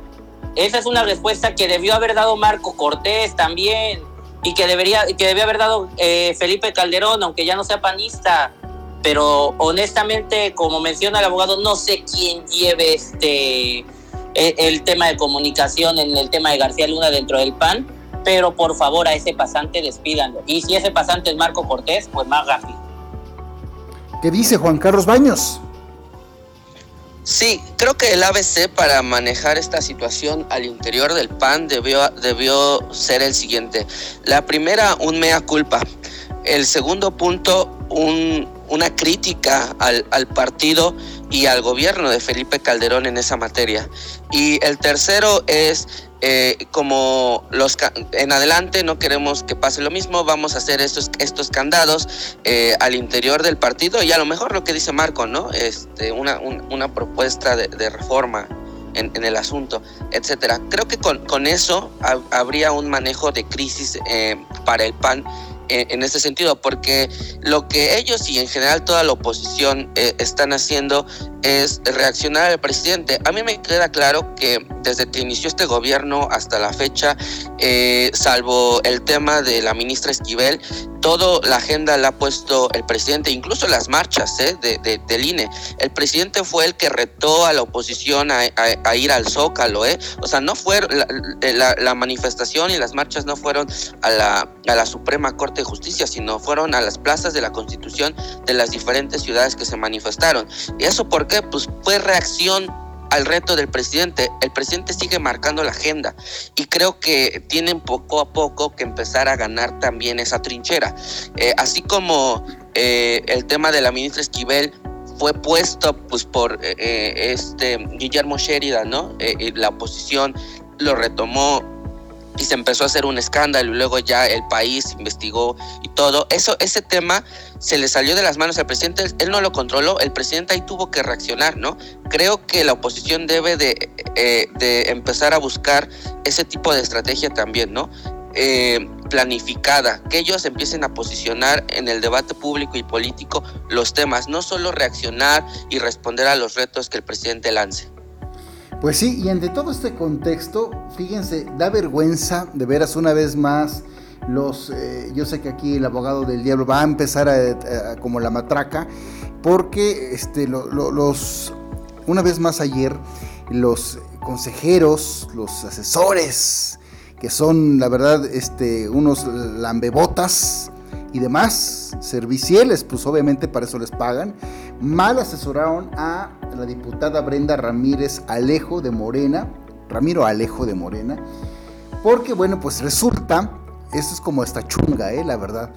Speaker 4: Esa es una respuesta que debió haber dado Marco Cortés también y que debería que debió haber dado eh, Felipe Calderón, aunque ya no sea panista pero honestamente, como menciona el abogado, no sé quién lleve este e, el, tema de comunicación en el tema de García Luna dentro del PAN, pero por favor a ese pasante despídanlo. Y si ese pasante es Marco Cortés, pues más rápido.
Speaker 1: ¿Qué dice Juan Carlos Baños?
Speaker 3: Sí, creo que el ABC para manejar esta situación al interior del PAN debió, debió ser el siguiente. La primera, un mea culpa. El segundo punto, un, una crítica al, al, partido y al gobierno de Felipe Calderón en esa materia. Y el tercero es, eh, como los en adelante no queremos que pase lo mismo, vamos a hacer estos, estos candados eh, al interior del partido y a lo mejor lo que dice Marco, ¿no? Este, una, una propuesta de, reforma. En, el asunto, etcétera. Creo que con, con eso habría un manejo de crisis eh, para el PAN en, ese sentido, porque lo que ellos y en general toda la oposición eh, están haciendo es reaccionar al presidente. A mí me queda claro que desde que inició este gobierno hasta la fecha, eh, salvo el tema de la ministra Esquivel, toda la agenda la ha puesto el presidente, incluso las marchas ¿eh? de, del INE. El presidente fue el que retó a la oposición a, ir al Zócalo. O sea, no fue la, la, manifestación y las marchas no fueron a la, a la Suprema Corte de Justicia, sino fueron a las plazas de la Constitución de las diferentes ciudades que se manifestaron. ¿Y eso por qué? Pues fue reacción al reto del presidente. El presidente sigue marcando la agenda y creo que tienen poco a poco que empezar a ganar también esa trinchera. Eh, así como eh, el tema de la ministra Esquivel fue puesto pues por eh, este Guillermo Sheridan, ¿no? la oposición lo retomó y se empezó a hacer un escándalo y luego ya el país investigó y todo. Eso, ese tema se le salió de las manos al presidente, él no lo controló, el presidente ahí tuvo que reaccionar, ¿no? Creo que la oposición debe de, eh, de empezar a buscar ese tipo de estrategia también, ¿no? Eh, planificada, que ellos empiecen a posicionar en el debate público y político los temas, no solo reaccionar y responder a los retos que el presidente lance.
Speaker 1: Pues sí, y ante todo este contexto, fíjense, da vergüenza de veras una vez más los, eh, yo sé que aquí el abogado del diablo va a empezar a, como la matraca, porque este, los, una vez más ayer, los consejeros, los asesores, que son la verdad este, unos lambebotas y demás, serviciales, pues obviamente para eso les pagan, mal asesoraron a la diputada Brenda Ramírez Alejo de Morena, Ramiro Alejo de Morena, porque bueno, pues resulta, esto es como esta chunga, eh, la verdad,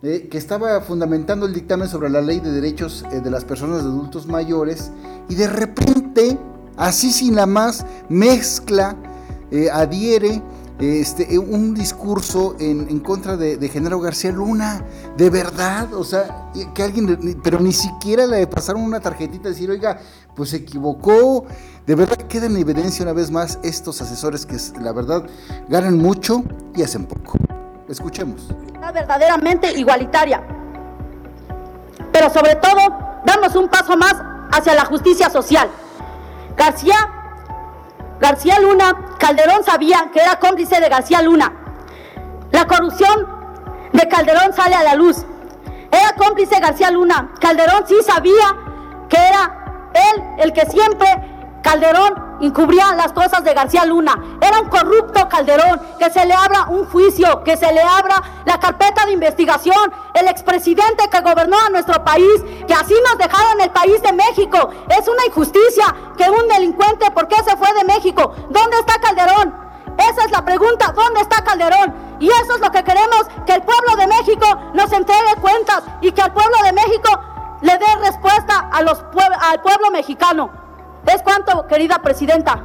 Speaker 1: eh, que estaba fundamentando el dictamen sobre la ley de derechos eh, de las personas de adultos mayores y de repente, así sin la más, mezcla, eh, adhiere este, eh, un discurso en, contra de, Genaro García Luna, de verdad, o sea, que alguien, pero ni siquiera le pasaron una tarjetita, decir, oiga, pues se equivocó, de verdad queda en evidencia una vez más estos asesores que la verdad ganan mucho y hacen poco. Escuchemos.
Speaker 7: Verdaderamente igualitaria, pero sobre todo damos un paso más hacia la justicia social. García García Luna, Calderón sabía que era cómplice de García Luna. La corrupción de Calderón sale a la luz. Era cómplice García Luna. Calderón sí sabía que era él el que siempre Calderón encubría las cosas de García Luna. Era un corrupto Calderón, que se le abra un juicio, que se le abra la carpeta de investigación. El expresidente que gobernó a nuestro país, que así nos dejaron el país de México. Es una injusticia que un delincuente, ¿por qué se fue de México? ¿Dónde está Calderón? Esa es la pregunta, ¿dónde está Calderón? Y eso es lo que queremos, que el pueblo de México nos entregue cuentas y que al pueblo de México le dé respuesta a los al pueblo mexicano. ¿Es cuánto, querida presidenta?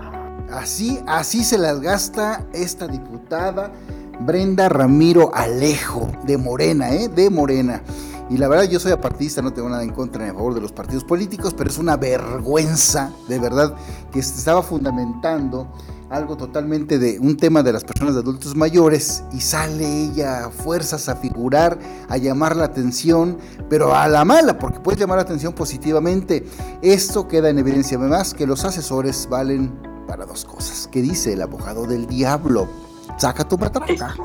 Speaker 1: Así, así se las gasta esta diputada Brenda Ramiro Alejo, de Morena, ¿eh? De Morena. Y la verdad yo soy apartista, no tengo nada en contra ni favor de los partidos políticos, pero es una vergüenza, de verdad, que se estaba fundamentando algo totalmente de un tema de las personas de adultos mayores y sale ella a fuerzas a figurar, a llamar la atención, pero a la mala, porque puede llamar la atención positivamente. Esto queda en evidencia además que los asesores valen para dos cosas. ¿Qué dice el abogado del diablo? Saca tu matraca.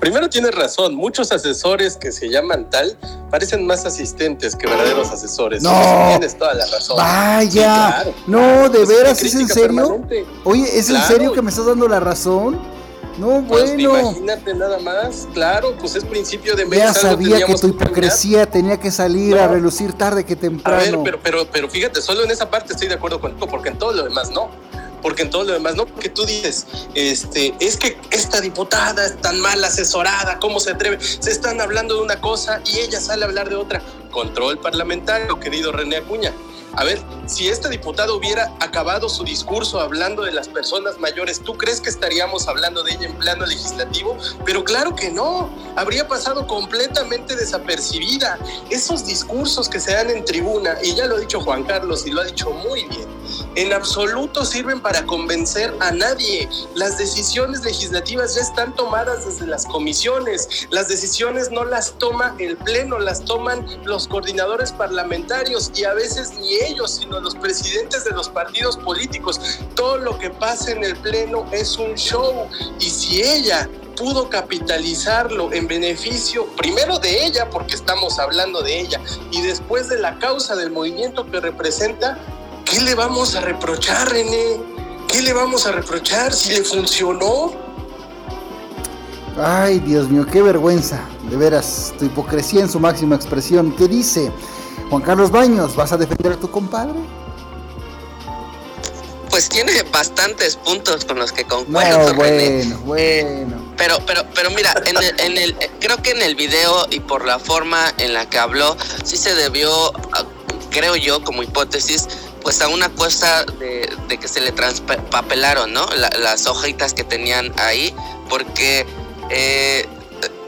Speaker 2: Primero tienes razón, muchos asesores que se llaman tal parecen más asistentes que verdaderos [GASPS] asesores.
Speaker 1: No, tienes toda la razón. Vaya, no, de veras, ¿es en serio? Oye, ¿es en serio que me estás dando la razón? No,
Speaker 2: pues,
Speaker 1: bueno.
Speaker 2: Imagínate nada más, claro, pues es principio de mes.
Speaker 1: Ya sabía que tu hipocresía tenía que salir a relucir tarde que temprano. A ver,
Speaker 2: pero, pero, pero fíjate, solo en esa parte estoy de acuerdo contigo, porque en todo lo demás no porque en todo lo demás, no, porque tú dices, este, es que esta diputada es tan mal asesorada, ¿cómo se atreve? Se están hablando de una cosa y ella sale a hablar de otra. Control parlamentario, querido René Acuña. A ver, si este diputado hubiera acabado su discurso hablando de las personas mayores, ¿tú crees que estaríamos hablando de ella en plano legislativo? Pero claro que no, habría pasado completamente desapercibida. Esos discursos que se dan en tribuna, y ya lo ha dicho Juan Carlos y lo ha dicho muy bien, en absoluto sirven para convencer a nadie. Las decisiones legislativas ya están tomadas desde las comisiones. Las decisiones no las toma el Pleno, las toman los coordinadores parlamentarios y a veces ni ellos, sino los presidentes de los partidos políticos. Todo lo que pasa en el Pleno es un show y si ella pudo capitalizarlo en beneficio primero de ella, porque estamos hablando de ella, y después de la causa del movimiento que representa, ¿qué le vamos a reprochar, René? ¿Qué le vamos a reprochar si le funcionó?
Speaker 1: Ay, Dios mío, qué vergüenza. De veras, tu hipocresía en su máxima expresión. ¿Qué dice? Juan Carlos Baños, ¿vas a defender a tu compadre?
Speaker 3: Pues tiene bastantes puntos con los que concuerdo.
Speaker 1: bueno, bueno.
Speaker 3: Pero, pero, pero mira, en el, creo que en el video y por la forma en la que habló, sí se debió, creo yo, como hipótesis, pues a una cosa de, que se le transpapelaron, ¿no? las hojitas que tenían ahí, porque, eh,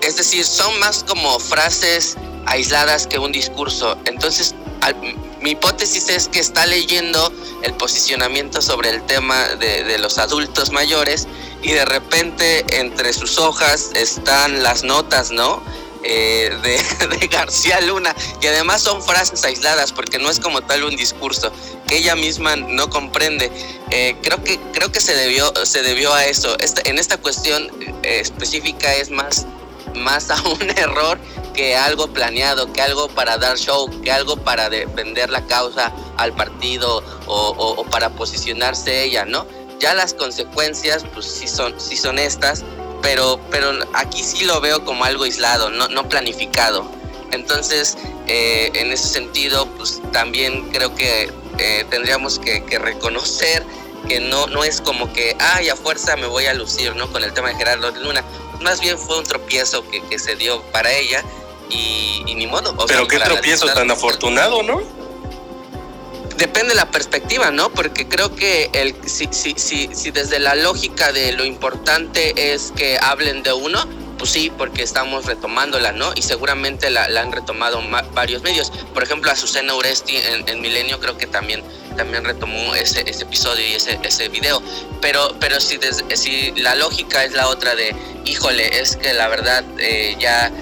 Speaker 3: es decir, son más como frases aisladas que un discurso. Entonces, mi hipótesis es que está leyendo el posicionamiento sobre el tema de, los adultos mayores y de repente entre sus hojas están las notas, ¿no? Eh, [LAUGHS] de, García Luna, que además son frases aisladas porque no es como tal un discurso que ella misma no comprende. Eh, creo que creo que se debió se debió a eso. en esta cuestión eh, específica es más más a un [LAUGHS] error que algo planeado, que algo para dar show, que algo para defender la causa al partido o, para posicionarse ella, ¿no? Ya las consecuencias, pues sí son, sí son estas, pero, pero aquí sí lo veo como algo aislado, no, no planificado. Entonces, eh, en ese sentido, pues también creo que eh, tendríamos que, que, reconocer que no, no es como que, ay, a fuerza me voy a lucir, ¿no? Con el tema de Gerardo Luna. Más bien fue un tropiezo que, que se dio para ella y, ni modo.
Speaker 2: Pero qué tropiezo tan afortunado, ¿no?
Speaker 3: Depende de la perspectiva, ¿no? Porque creo que el, si, si, si, si desde la lógica de lo importante es que hablen de uno, pues sí, porque estamos retomándola, ¿no? Y seguramente la, han retomado varios medios. Por ejemplo, Azucena Uresti en, en, Milenio creo que también, también retomó ese, ese episodio y ese, ese video. Pero, pero si, si la lógica es la otra de, híjole, es que la verdad eh, ya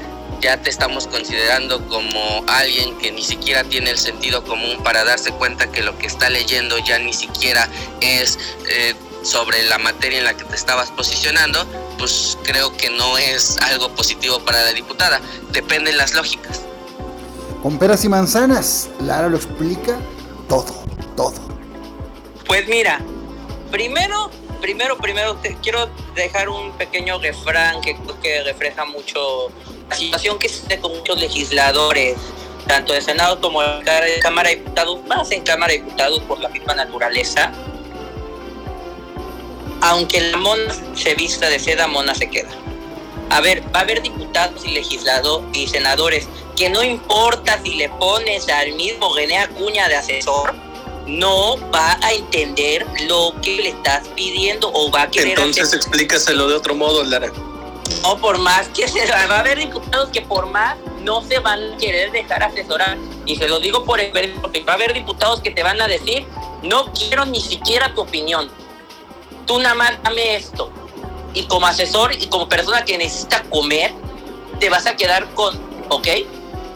Speaker 3: ya te estamos considerando como alguien que ni siquiera tiene el sentido común para darse cuenta que lo que está leyendo ya ni siquiera es eh, sobre la materia en la que te estabas posicionando, pues creo que no es algo positivo para la diputada. Dependen las lógicas.
Speaker 1: Con peras y manzanas, Lara lo explica todo, todo.
Speaker 4: Pues mira, primero, primero, primero te quiero dejar un pequeño refrán que que refleja mucho la situación que se con muchos legisladores, tanto de Senado como de Cámara de Diputados, más en Cámara de Diputados por la misma naturaleza, aunque la mona se vista de seda, mona se queda. A ver, va a haber diputados y legisladores y senadores que no importa si le pones al mismo René Acuña de asesor, no va a entender lo que le estás pidiendo o va a querer.
Speaker 2: Entonces explícaselo de otro modo, Lara.
Speaker 4: No, por más que se va a haber diputados que por más no se van a querer dejar asesorar. Y se lo digo por el porque va a haber diputados que te van a decir, no quiero ni siquiera tu opinión tú nada más dame esto. Y como asesor y como persona que necesita comer, te vas a quedar con, ok,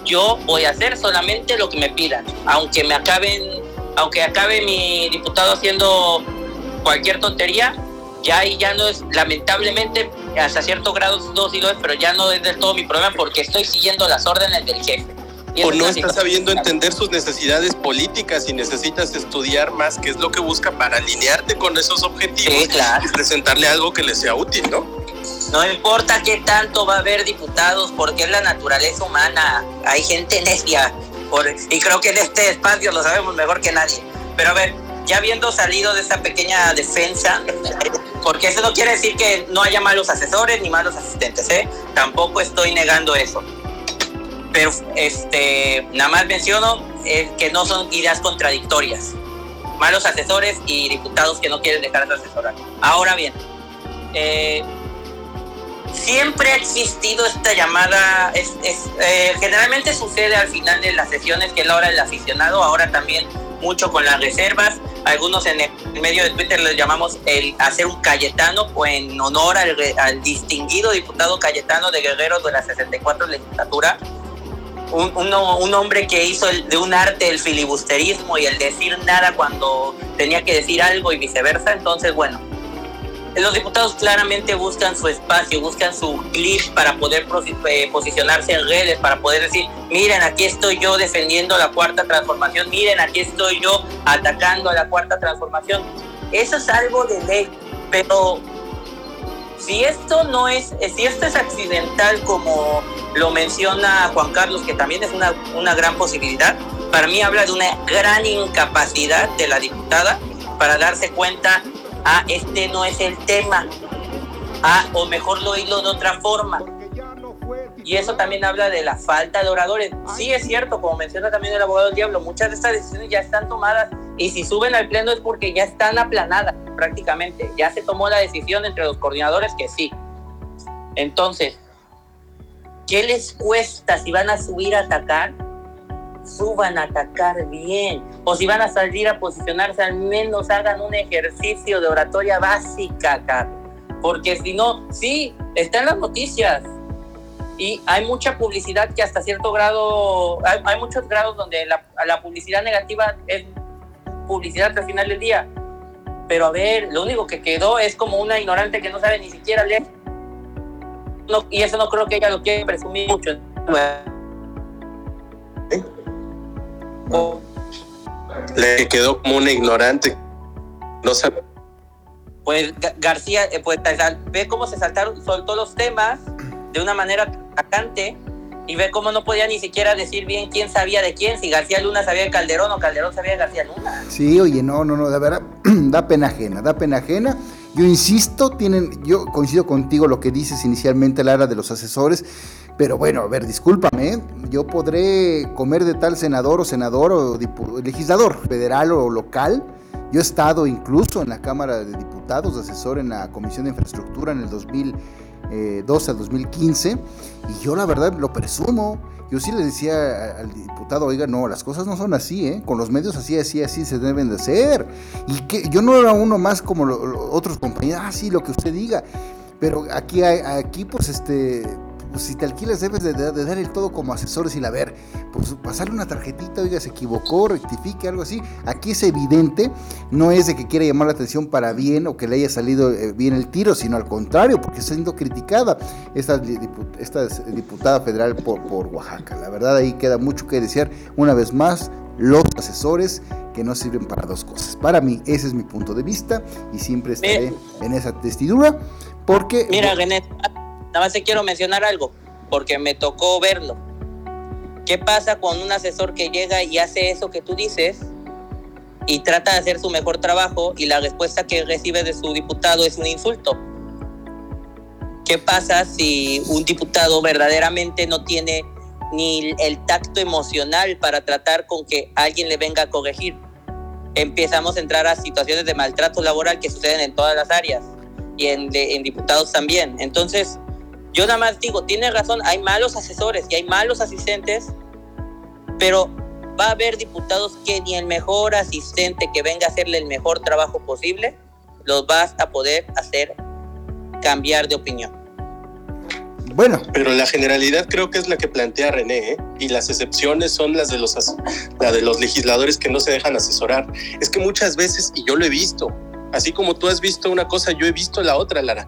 Speaker 4: yo voy a hacer solamente lo que me pidan, aunque me acaben, aunque acabe mi diputado haciendo cualquier tontería, ya ahí ya no es, lamentablemente, hasta cierto grado dos y dos, pero ya no es del todo mi problema porque estoy siguiendo las órdenes del jefe
Speaker 2: o no estás sabiendo entender sus necesidades políticas y necesitas estudiar más qué es lo que busca para alinearte con esos objetivos y presentarle algo que le sea útil, ¿no?
Speaker 4: No importa qué tanto va a haber diputados, porque es la naturaleza humana. Hay gente necia. Y creo que en este espacio lo sabemos mejor que nadie. Pero a ver, ya habiendo salido de esa pequeña defensa, porque eso no quiere decir que no haya malos asesores ni malos asistentes, ¿eh? Tampoco estoy negando eso pero este, nada más menciono eh, que no son ideas contradictorias. Malos asesores y diputados que no quieren dejar de asesorar. Ahora bien, eh, siempre ha existido esta llamada, es, eh, generalmente sucede al final de las sesiones, que es la hora del aficionado, ahora también mucho con las reservas, algunos en el medio de Twitter les llamamos el hacer un Cayetano o en honor al, distinguido diputado Cayetano de Guerreros de la 64 legislatura, un, hombre que hizo de un arte el filibusterismo y el decir nada cuando tenía que decir algo y viceversa. Entonces, bueno, los diputados claramente buscan su espacio, buscan su clip para poder eh, posicionarse en redes, para poder decir, miren, aquí estoy yo defendiendo la cuarta transformación, miren, aquí estoy yo atacando a la cuarta transformación. Eso es algo de ley, pero si esto no es, si esto es accidental como lo menciona Juan Carlos, que también es una, una gran posibilidad, para mí habla de una gran incapacidad de la diputada para darse cuenta, ah, este no es el tema, ah, o mejor lo hilo de otra forma. Y eso también habla de la falta de oradores. Sí es cierto, como menciona también el abogado del diablo, muchas de estas decisiones ya están tomadas y si suben al pleno es porque ya están aplanadas prácticamente. Ya se tomó la decisión entre los coordinadores que sí. Entonces, ¿qué les cuesta si van a subir a atacar? Suban a atacar bien. O si van a salir a posicionarse, al menos hagan un ejercicio de oratoria básica, Porque si no, sí, están las noticias. Y hay mucha publicidad que hasta cierto grado, hay, muchos grados donde la, publicidad negativa es publicidad al final del día. Pero a ver, lo único que quedó es como una ignorante que no sabe ni siquiera leer. y eso no creo que ella lo quiera presumir mucho.
Speaker 2: Le quedó como una ignorante. No sabe.
Speaker 4: Pues García, eh, pues ve cómo se saltaron, soltó los temas de una manera atacante y ve cómo no podía ni siquiera decir bien quién sabía de quién, si García Luna sabía de Calderón o Calderón sabía de García Luna.
Speaker 1: Sí, oye, no, no, no, de verdad, [CLEARS THROAT] da pena ajena, da pena ajena. Yo insisto, tienen, yo coincido contigo lo que dices inicialmente, Lara, de los asesores. Pero bueno, a ver, discúlpame, yo podré comer de tal senador o senador o legislador federal o local. Yo he estado incluso en la Cámara de Diputados, asesor en la Comisión de Infraestructura en el 2002 al 2015, y yo la verdad lo presumo. Yo sí le decía al diputado, oiga, no, las cosas no son así, ¿eh? Con los medios así, así, así se deben de hacer. Y que yo no era uno más como otros compañeros, ah, sí, lo que usted diga. Pero aquí, aquí pues, este, pues si te alquilas debes de, dar el todo como asesores y la ver, pues pasarle una tarjetita, oiga, se equivocó, rectifique, algo así. Aquí es evidente, no es de que quiera llamar la atención para bien o que le haya salido eh, bien el tiro, sino al contrario, porque está siendo criticada esta, esta diputada federal por, por Oaxaca. La verdad ahí queda mucho que desear. Una vez más, los asesores que no sirven para dos cosas. Para mí, ese es mi punto de vista y siempre estaré en esa testidura porque...
Speaker 4: Mira, René, Nada más te quiero mencionar algo, porque me tocó verlo. ¿Qué pasa con un asesor que llega y hace eso que tú dices y trata de hacer su mejor trabajo y la respuesta que recibe de su diputado es un insulto? ¿Qué pasa si un diputado verdaderamente no tiene ni el tacto emocional para tratar con que alguien le venga a corregir? Empezamos a entrar a situaciones de maltrato laboral que suceden en todas las áreas y en, en diputados también. Entonces, yo nada más digo, tiene razón, hay malos asesores y hay malos asistentes, pero va a haber diputados que ni el mejor asistente que venga a hacerle el mejor trabajo posible, los vas a poder hacer cambiar de opinión.
Speaker 2: Bueno. Pero la generalidad creo que es la que plantea René, ¿eh? y las excepciones son las de los, la de los legisladores que no se dejan asesorar. Es que muchas veces, y yo lo he visto, así como tú has visto una cosa, yo he visto la otra, Lara,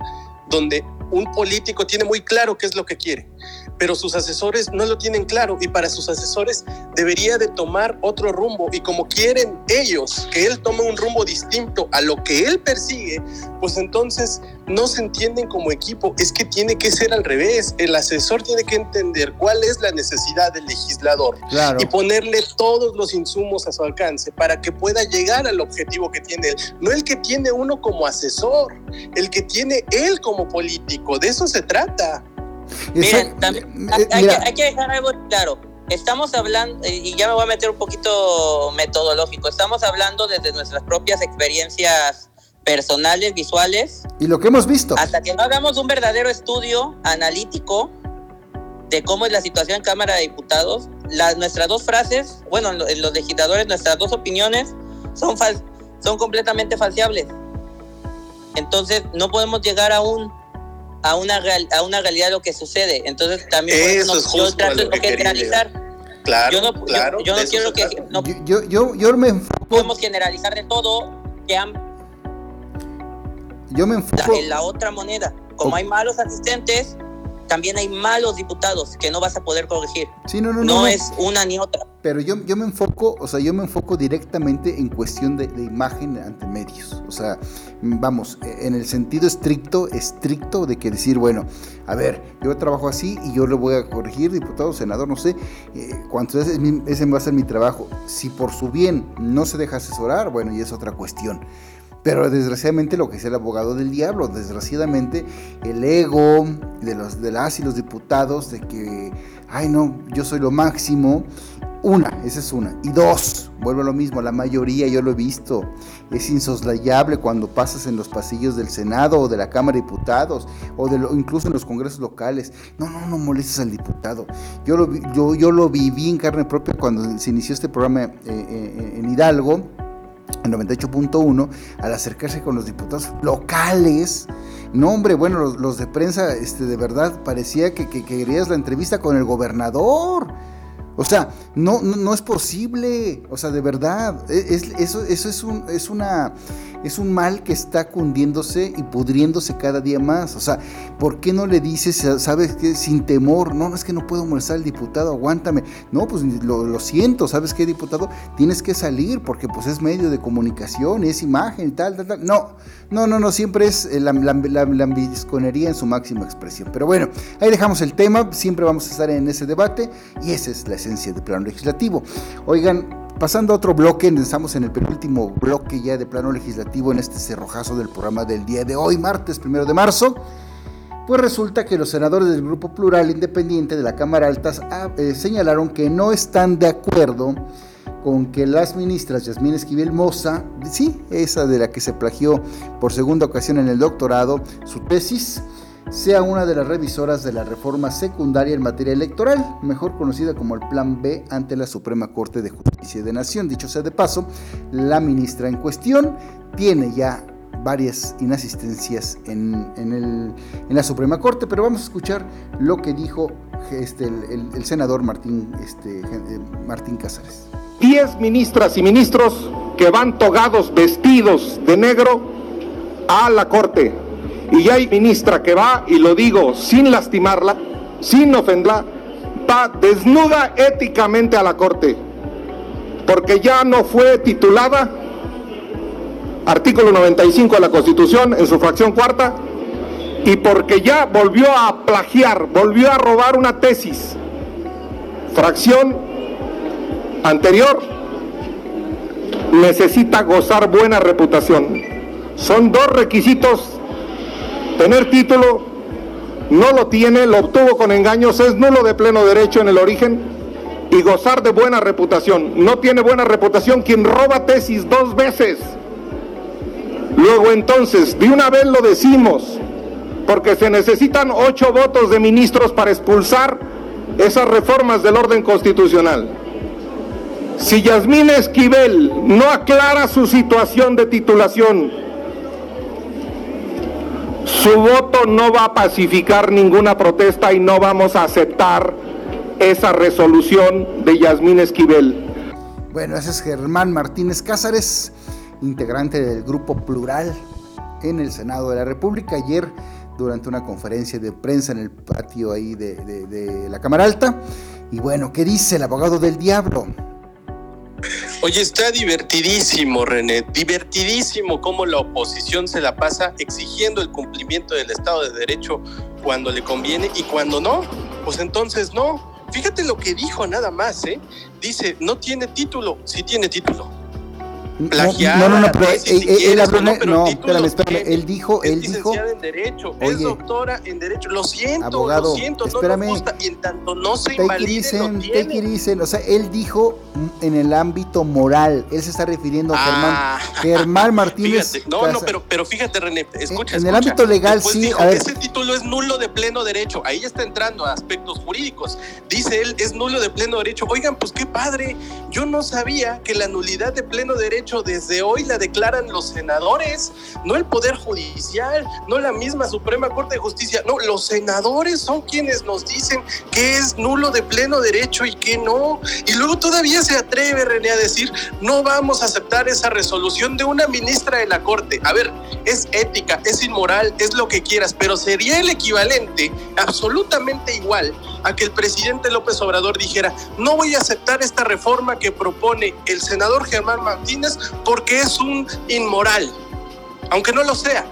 Speaker 2: donde un político tiene muy claro qué es lo que quiere, pero sus asesores no lo tienen claro y para sus asesores debería de tomar otro rumbo. Y como quieren ellos que él tome un rumbo distinto a lo que él persigue, pues entonces no se entienden como equipo, es que tiene que ser al revés, el asesor tiene que entender cuál es la necesidad del legislador y ponerle todos los insumos a su alcance para que pueda llegar al objetivo que tiene él, no el que tiene uno como asesor, el que tiene él como político, de eso se trata.
Speaker 4: Miren, también, hay, hay, que dejar algo claro. Estamos hablando, y ya me voy a meter un poquito metodológico, estamos hablando desde nuestras propias experiencias personales, visuales.
Speaker 1: Y lo que hemos visto.
Speaker 4: Hasta que no hagamos un verdadero estudio analítico de cómo es la situación en Cámara de Diputados, las, nuestras dos frases, bueno, los legisladores, nuestras dos opiniones son, son completamente falseables. Entonces, no podemos llegar a un a una, a una realidad lo que sucede. Entonces también
Speaker 2: eso es yo trato de
Speaker 4: generalizar.
Speaker 2: Claro,
Speaker 4: yo no,
Speaker 2: claro,
Speaker 4: yo, no quiero que no,
Speaker 1: yo, yo, yo, me
Speaker 4: podemos generalizar de todo que han,
Speaker 1: yo me enfoco
Speaker 4: en la otra moneda. Como hay malos asistentes, también hay malos diputados que no vas a poder corregir.
Speaker 1: Sí, no, no,
Speaker 4: no, no, es una ni otra.
Speaker 1: Pero yo, yo me enfoco, o sea, yo me enfoco directamente en cuestión de, de, imagen ante medios. O sea, vamos, en el sentido estricto, estricto de que decir, bueno, a ver, yo trabajo así y yo le voy a corregir, diputado, senador, no sé, eh, cuánto ese, ese va a ser mi trabajo. Si por su bien no se deja asesorar, bueno, y es otra cuestión. Pero desgraciadamente lo que es el abogado del diablo, desgraciadamente el ego de, los, de las y los diputados de que, ay no, yo soy lo máximo. Una, esa es una. Y dos, vuelvo a lo mismo, la mayoría yo lo he visto. Es insoslayable cuando pasas en los pasillos del Senado o de la Cámara de Diputados o de incluso en los congresos locales. No, no, no molestes al diputado. Yo lo, yo, yo lo viví en carne propia cuando se inició este programa eh, eh, en Hidalgo 98.1 al acercarse con los diputados locales. No, hombre, bueno, los, de prensa, este, de verdad, parecía que, que, querías la entrevista con el gobernador. O sea, no, no, es posible. O sea, de verdad. E, es, eso, eso es, un, es una es un mal que está cundiéndose y pudriéndose cada día más. O sea, ¿por qué no le dices, sabes que sin temor? No, no es que no puedo molestar al diputado, aguántame. No, pues lo, siento, ¿sabes qué, diputado? Tienes que salir porque pues es medio de comunicación, es imagen, tal, tal, tal. No, no, no, no, siempre es eh, la, la, en su máxima expresión. Pero bueno, ahí dejamos el tema, siempre vamos a estar en ese debate y esa es la esencia del plano legislativo. Oigan, Pasando a otro bloque, estamos en el penúltimo bloque ya de plano legislativo en este cerrojazo del programa del día de hoy, martes primero de marzo. Pues resulta que los senadores del Grupo Plural Independiente de la Cámara Alta ah, eh, señalaron que no están de acuerdo con que las ministras Yasmín Esquivel Moza, sí, esa de la que se plagió por segunda ocasión en el doctorado, su tesis, sea una de las revisoras de la reforma secundaria en materia electoral, mejor conocida como el Plan B ante la Suprema Corte de Justicia de Nación. Dicho sea de paso, la ministra en cuestión tiene ya varias inasistencias en, en, la Suprema Corte, pero vamos a escuchar lo que dijo este, el, senador Martín, este, eh, Martín.
Speaker 8: Diez ministras y ministros que van togados, vestidos de negro a la Corte. Y hay ministra que va, y lo digo sin lastimarla, sin ofenderla, va desnuda éticamente a la Corte, porque ya no fue titulada artículo 95 de la Constitución en su fracción cuarta, y porque ya volvió a plagiar, volvió a robar una tesis, fracción anterior, necesita gozar buena reputación. Son dos requisitos, tener título, no lo tiene, lo obtuvo con engaños, es nulo de pleno derecho en el origen y gozar de buena reputación. No tiene buena reputación quien roba tesis dos veces Luego entonces, de una vez lo decimos, porque se necesitan ocho votos de ministros para expulsar esas reformas del orden constitucional. Si Yasmín Esquivel no aclara su situación de titulación, su voto no va a pacificar ninguna protesta y no vamos a aceptar esa resolución de Yasmín Esquivel.
Speaker 1: Bueno, ese es Germán Martínez Cázares integrante del Grupo Plural en el Senado de la República. Ayer, durante una conferencia de prensa en el patio ahí de, la Cámara Alta. Y bueno, ¿qué dice el abogado del diablo?
Speaker 2: Oye, está divertidísimo, René, divertidísimo cómo la oposición se la pasa exigiendo el cumplimiento del Estado de Derecho cuando le conviene y cuando no, pues entonces no. Fíjate lo que dijo nada más, ¿eh? Dice, no tiene título, sí tiene título
Speaker 1: plagiar. No, no, no, pero él, habló, no, espérame, espérame, él dijo, él dijo.
Speaker 2: en Derecho, es doctora en Derecho, lo siento, abogado, lo siento, espérame, no nos gusta, y en tanto no se invalide, lo tiene.
Speaker 1: Dicen, o sea, él dijo en el ámbito moral, él se está refiriendo a Germán, ah, Germán Martínez.
Speaker 2: Fíjate, no, no, pero, pero fíjate, René, escucha,
Speaker 1: En, el ámbito legal, sí,
Speaker 2: dijo, a ver. ese título es nulo de pleno derecho, ahí está entrando a aspectos jurídicos. Dice él, es nulo de pleno derecho. Oigan, pues qué padre, yo no sabía que la nulidad de pleno derecho desde hoy la declaran los senadores, no el Poder Judicial, no la misma Suprema Corte de Justicia, no, los senadores son quienes nos dicen que es nulo de pleno derecho y que no. Y luego todavía se atreve René a decir, no vamos a aceptar esa resolución de una ministra de la Corte. A ver, es ética, es inmoral, es lo que quieras, pero sería el equivalente, absolutamente igual, a que el presidente López Obrador dijera, no voy a aceptar esta reforma que propone el senador Germán Martínez porque es un inmoral, aunque no lo sea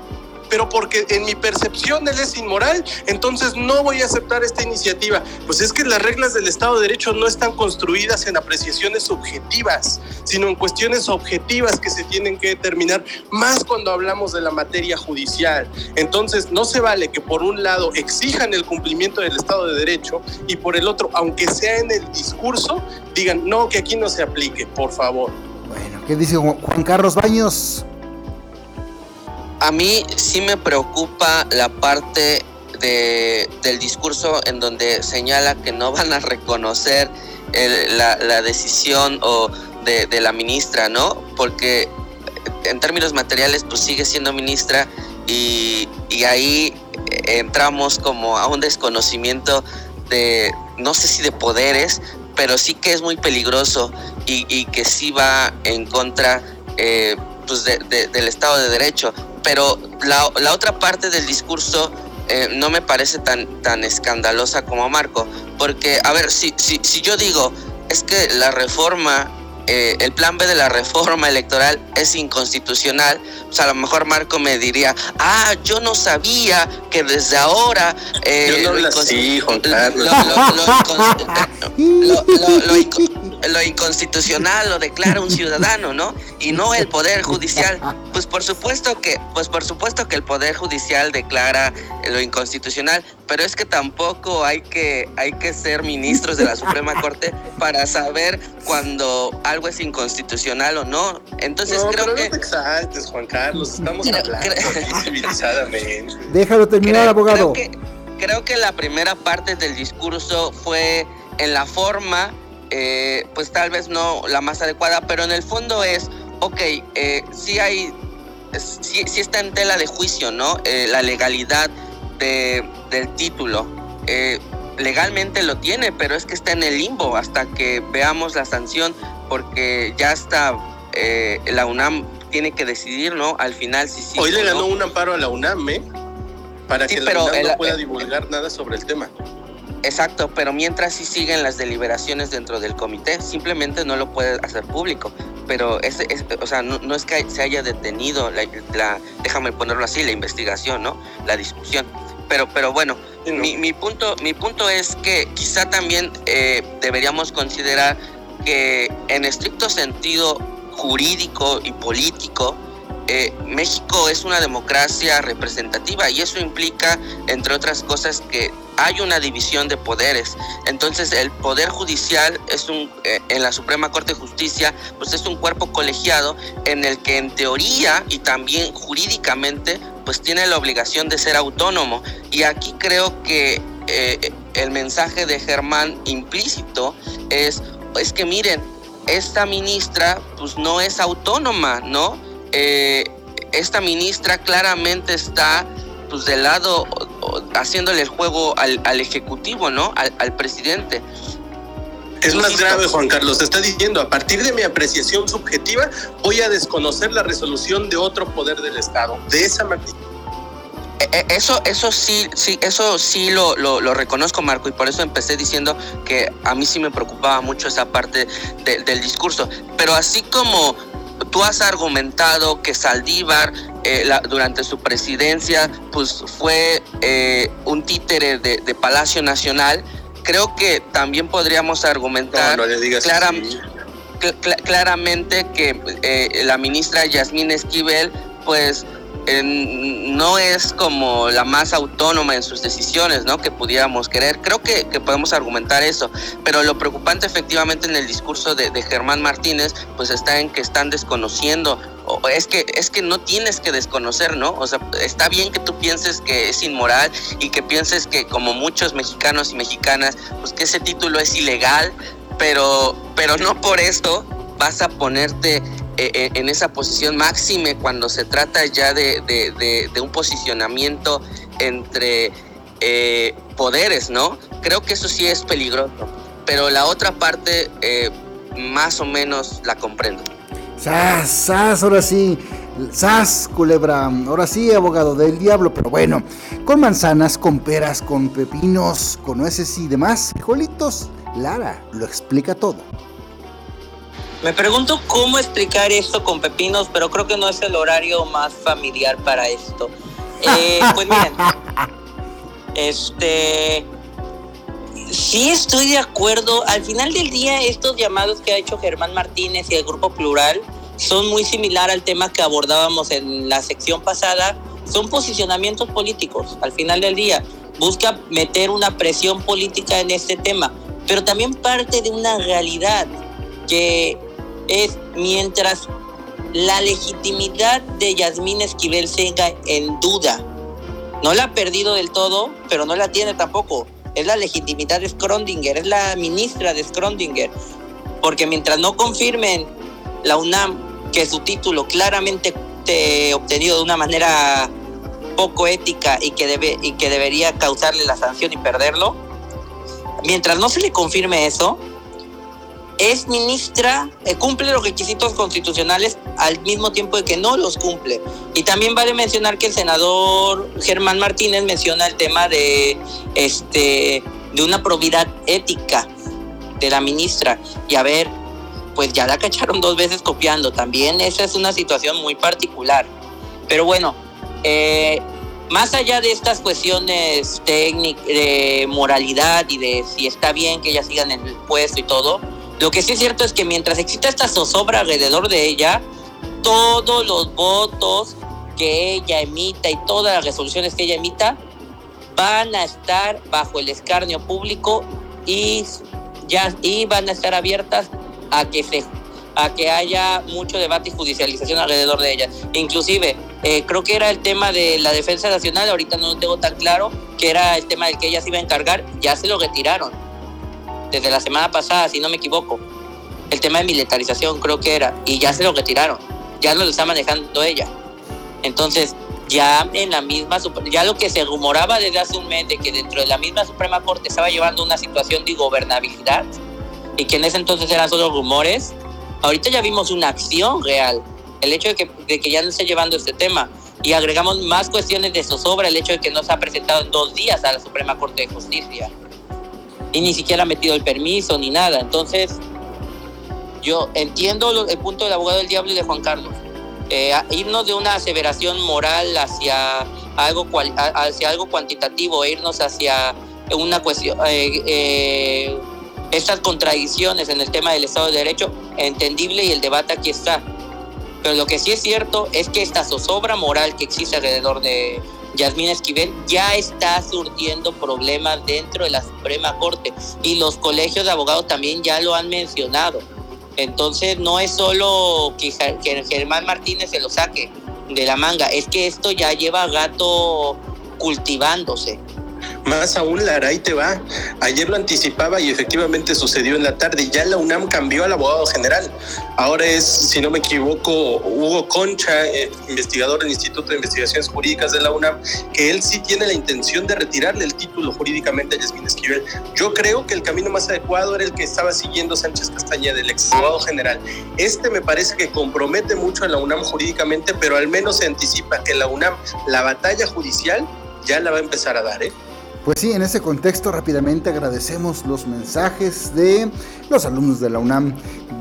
Speaker 2: pero porque en mi percepción él es inmoral, entonces no voy a aceptar esta iniciativa. Pues es que las reglas del Estado de Derecho no están construidas en apreciaciones subjetivas, sino en cuestiones objetivas que se tienen que determinar, más cuando hablamos de la materia judicial. Entonces no se vale que por un lado exijan el cumplimiento del Estado de Derecho y por el otro, aunque sea en el discurso, digan, no, que aquí no se aplique, por favor.
Speaker 1: ¿Qué dice Juan Carlos Baños?
Speaker 3: A mí sí me preocupa la parte de, del discurso en donde señala que no van a reconocer la, decisión o de, la ministra, ¿no? Porque en términos materiales pues sigue siendo ministra y, ahí entramos como a un desconocimiento de, no sé si de poderes, pero sí que es muy peligroso y, que sí va en contra eh, pues del Estado de Derecho. Pero la, la otra parte del discurso eh, no me parece tan, tan escandalosa como Marco, porque, a ver, si, si, si yo digo, es que la reforma, eh, el plan B de la reforma electoral es inconstitucional, pues a lo mejor Marco me diría, ah, yo no sabía que desde ahora...
Speaker 2: Eh, yo no lo, lo,
Speaker 3: lo inconstitucional lo declara un ciudadano, ¿no? Y no el poder judicial. Pues por supuesto que, pues por supuesto que el poder judicial declara lo inconstitucional, pero es que tampoco hay que, hay que ser ministros de la Suprema Corte para saber cuando algo es inconstitucional o no. Entonces creo que.
Speaker 2: No te exaltes, Juan Carlos, estamos hablando civilizadamente. [LAUGHS]
Speaker 1: Déjalo terminar, abogado.
Speaker 3: Creo que, creo que la primera parte del discurso fue en la forma eh, pues tal vez no la más adecuada, pero en el fondo es, ok, eh, sí hay, sí, está en tela de juicio, ¿no? Eh, la legalidad de, del título. Eh, legalmente lo tiene, pero es que está en el limbo hasta que veamos la sanción, porque ya está, la UNAM tiene que decidir, ¿no? Al final si sí.
Speaker 2: Hoy le ganó un amparo a la UNAM, ¿eh? Para que la UNAM no pueda divulgar nada sobre el tema.
Speaker 3: Exacto, pero mientras sí siguen las deliberaciones dentro del comité, simplemente no lo puede hacer público. Pero es, o sea, no, es que se haya detenido la, déjame ponerlo así, la investigación, ¿no? La discusión. Pero, pero bueno, mi, punto, mi punto es que quizá también eh, deberíamos considerar que en estricto sentido jurídico y político, eh, México es una democracia representativa y eso implica, entre otras cosas, que hay una división de poderes. Entonces, el poder judicial es un, eh, en la Suprema Corte de Justicia, pues es un cuerpo colegiado en el que en teoría y también jurídicamente, pues tiene la obligación de ser autónomo. Y aquí creo que eh, el mensaje de Germán implícito es, es que miren, esta ministra pues no es autónoma, ¿no? Eh, esta ministra claramente está pues del lado haciéndole el juego al, ejecutivo, ¿no? Al, presidente.
Speaker 2: Es más grave, Juan Carlos. Está diciendo, a partir de mi apreciación subjetiva, voy a desconocer la resolución de otro poder del Estado, de esa magnitud.
Speaker 3: E, e, eso, eso sí, sí, eso sí lo, lo, reconozco, Marco, y por eso empecé diciendo que a mí sí me preocupaba mucho esa parte del discurso. Pero así como tú has argumentado que Saldívar eh, durante su presidencia pues fue eh, un títere de, Palacio Nacional. Creo que también podríamos argumentar claramente que eh, la ministra Yasmín Esquivel pues no es como la más autónoma en sus decisiones, ¿no? Que pudiéramos querer. Creo que, podemos argumentar eso, pero lo preocupante efectivamente en el discurso de, Germán Martínez, pues está en que están desconociendo. O es que es que no tienes que desconocer, ¿no? O sea, está bien que tú pienses que es inmoral y que pienses que como muchos mexicanos y mexicanas, pues que ese título es ilegal, pero pero no por esto vas a ponerte eh, eh, en esa posición máxime cuando se trata ya de, un posicionamiento entre eh, poderes, ¿no? Creo que eso sí es peligroso, pero la otra parte más o menos la comprendo.
Speaker 1: ¡Sas, sas! Ahora sí, ¡sas, culebra! Ahora sí, abogado del diablo, pero bueno, con manzanas, con peras, con pepinos, con nueces y demás, frijolitos, Lara lo explica todo.
Speaker 4: Me pregunto cómo explicar esto con pepinos, pero creo que no es el horario más familiar para esto. Eh, [LAUGHS] pues miren, este, sí estoy de acuerdo. Al final del día, estos llamados que ha hecho Germán Martínez y el Grupo Plural son muy similar al tema que abordábamos en la sección pasada. Son posicionamientos políticos. Al final del día, busca meter una presión política en este tema, pero también parte de una realidad que es mientras la legitimidad de Yasmín Esquivel siga en duda. No la ha perdido del todo, pero no la tiene tampoco. Es la legitimidad de Skrondinger, es la ministra de Skrondinger. Porque mientras no confirmen la UNAM que su título claramente obtenido de una manera poco ética y que, debe, y que debería causarle la sanción y perderlo, mientras no se le confirme eso, es ministra, eh, cumple los requisitos constitucionales al mismo tiempo de que no los cumple. Y también vale mencionar que el senador Germán Martínez menciona el tema de, este, de una probidad ética de la ministra. Y a ver, pues ya la cacharon dos veces copiando. También esa es una situación muy particular. Pero bueno, eh, más allá de estas cuestiones técnicas, de moralidad y de si está bien que ella siga en el puesto y todo, Lo que sí es cierto es que mientras exista esta zozobra alrededor de ella, todos los votos que ella emita y todas las resoluciones que ella emita van a estar bajo el escarnio público y ya y van a estar abiertas a que se a que haya mucho debate y judicialización alrededor de ellas. Inclusive, eh, creo que era el tema de la defensa nacional, ahorita no lo tengo tan claro, que era el tema del que ella se iba a encargar, ya se lo retiraron. Desde la semana pasada, si no me equivoco. El tema de militarización creo que era, y ya se lo retiraron. Ya no lo está manejando ella. Entonces, ya en la misma, ya lo que se rumoraba desde hace un mes de que dentro de la misma Suprema Corte estaba llevando una situación de gobernabilidad y que en ese entonces eran solo rumores, ahorita ya vimos una acción real. El hecho de que, de que ya no esté llevando este tema y agregamos más cuestiones de zozobra, el hecho de que no se ha presentado en dos días a la Suprema Corte de Justicia y ni siquiera ha metido el permiso ni nada. Entonces, yo entiendo el punto del abogado del diablo y de Juan Carlos eh, irnos de una aseveración moral hacia algo, hacia algo cuantitativo, irnos hacia una cuestión, eh, eh, estas contradicciones en el tema del Estado de Derecho, entendible y el debate aquí está. Pero lo que sí es cierto es que esta zozobra moral que existe alrededor de Yasmín Esquivel ya está surtiendo problemas dentro de la Suprema Corte y los colegios de abogados también ya lo han mencionado. Entonces no es solo que, Germán Martínez se lo saque de la manga, es que esto ya lleva gato cultivándose.
Speaker 2: Más aún, Lara, ahí te va. Ayer lo anticipaba y efectivamente sucedió en la tarde. Ya la UNAM cambió al abogado general. Ahora es, si no me equivoco, Hugo Concha, eh, investigador del Instituto de Investigaciones Jurídicas de la UNAM, que él sí tiene la intención de retirarle el título jurídicamente a Yasmín Esquivel. Yo creo que el camino más adecuado era el que estaba siguiendo Sánchez Castañeda, el ex abogado general. Este me parece que compromete mucho a la UNAM jurídicamente, pero al menos se anticipa que la UNAM, la batalla judicial, ya la va a empezar a dar, ¿eh?
Speaker 1: Pues sí, en ese contexto rápidamente agradecemos los mensajes de los alumnos de la UNAM,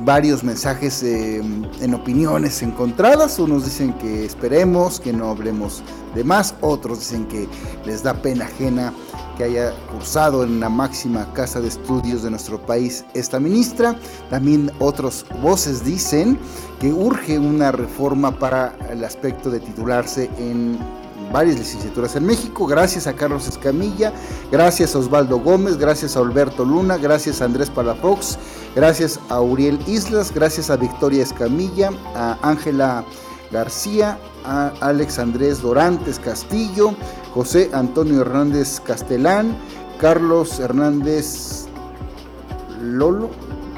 Speaker 1: varios mensajes eh, en opiniones encontradas, unos dicen que esperemos, que no hablemos de más, otros dicen que les da pena ajena que haya cursado en la máxima casa de estudios de nuestro país esta ministra, también otros voces dicen que urge una reforma para el aspecto de titularse en varias licenciaturas en México, gracias a Carlos Escamilla, gracias a Osvaldo Gómez, gracias a Alberto Luna, gracias a Andrés Palafox, gracias a Uriel Islas, gracias a Victoria Escamilla, a Ángela García, a Alex Andrés Dorantes Castillo, José Antonio Hernández Castelán, Carlos Hernández Lolo,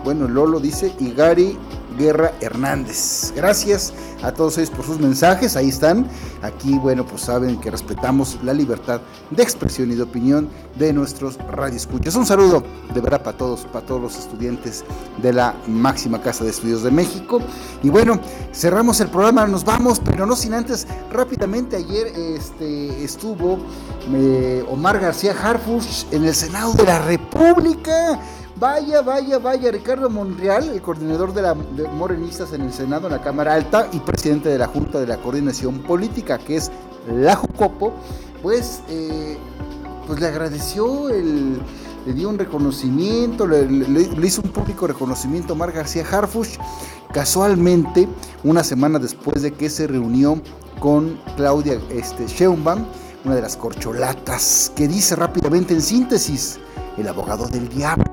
Speaker 1: bueno, Lolo dice, y Gary Guerra Hernández. Gracias a todos ellos por sus mensajes, ahí están. Aquí, bueno, pues saben que respetamos la libertad de expresión y de opinión de nuestros radioescuchas. Un saludo de verdad para todos, para todos los estudiantes de la máxima casa de estudios de México. Y bueno, cerramos el programa, nos vamos, pero no sin antes, rápidamente ayer este, estuvo eh, Omar García Harfuch en el Senado de la República Vaya, vaya, vaya, Ricardo Monreal, el coordinador de la Morenistas en el Senado, en la Cámara Alta y presidente de la Junta de la Coordinación Política, que es la Jucopo, pues, eh, pues le agradeció, le dio un reconocimiento, le, hizo un público reconocimiento a Mar García Harfuch, casualmente una semana después de que se reunió con Claudia este, una de las corcholatas, que dice rápidamente en síntesis, el abogado del diablo.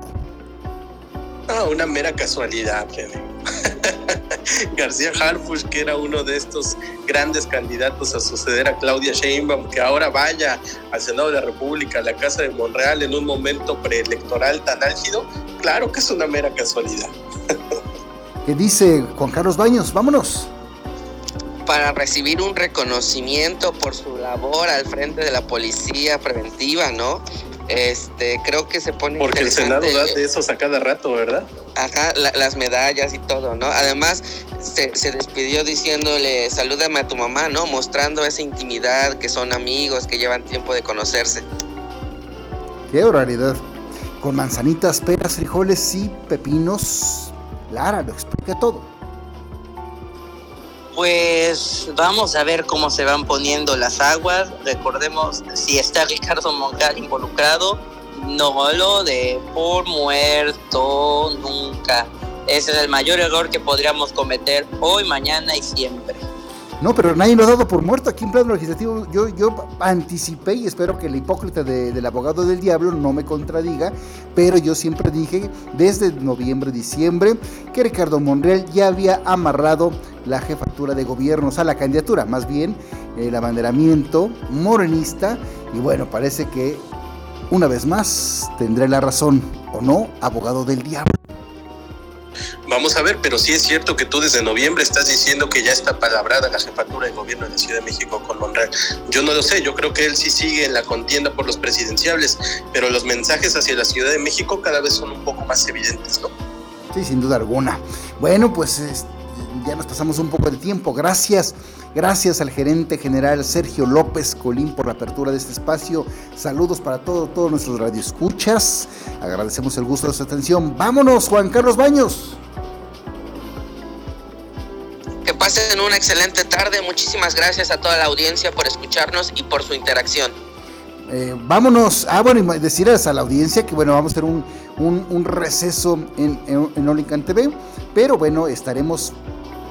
Speaker 2: Ah, una mera casualidad, [LAUGHS] García Harfush, que era uno de estos grandes candidatos a suceder a Claudia Sheinbaum, que ahora vaya al Senado de la República, a la Casa de Monreal, en un momento preelectoral tan álgido, claro que es una mera casualidad.
Speaker 1: ¿Qué dice Juan Carlos Baños? Vámonos.
Speaker 3: Para recibir un reconocimiento por su labor al frente de la policía preventiva, ¿no? Este, creo que se pone.
Speaker 2: Porque el Senado da de esos a cada rato, ¿verdad?
Speaker 3: Ajá, las medallas y todo, ¿no? Además, se, se, despidió diciéndole, salúdame a tu mamá, ¿no? Mostrando esa intimidad, que son amigos, que llevan tiempo de conocerse.
Speaker 1: Qué horariedad. Con manzanitas, peras, frijoles y pepinos. Lara lo explica todo.
Speaker 4: Pues vamos a ver cómo se van poniendo las aguas. Recordemos, si está Ricardo Moncal involucrado, no lo de por muerto nunca. Ese es el mayor error que podríamos cometer hoy, mañana y siempre.
Speaker 1: No, pero nadie lo ha dado por muerto aquí en plano legislativo. Yo, yo anticipé y espero que el hipócrita del abogado del diablo no me contradiga, pero yo siempre dije desde noviembre, diciembre, que Ricardo Monreal ya había amarrado la jefatura de gobierno, o sea, la candidatura, más bien el abanderamiento morenista, y bueno, parece que una vez más tendré la razón, ¿o no, abogado del diablo?
Speaker 2: Vamos a ver, pero sí es cierto que tú desde noviembre estás diciendo que ya está palabrada la jefatura de gobierno de la Ciudad de México con Monreal. Yo no lo sé, yo creo que él sí sigue en la contienda por los presidenciables, pero los mensajes hacia la Ciudad de México cada vez son un poco más evidentes, ¿no?
Speaker 1: Sí, sin duda alguna. Bueno, pues ya nos pasamos un poco de tiempo. Gracias, gracias al gerente general Sergio López Colín por la apertura de este espacio. Saludos para todo, todos nuestros radioescuchas. Agradecemos el gusto de su atención. Vámonos, Juan Carlos Baños.
Speaker 3: Que pasen una excelente tarde. Muchísimas gracias a toda la audiencia por escucharnos y por su interacción.
Speaker 1: Eh, vámonos. Ah, bueno, y decirles a la audiencia que, bueno, vamos a tener un, receso en, en, TV, pero bueno, estaremos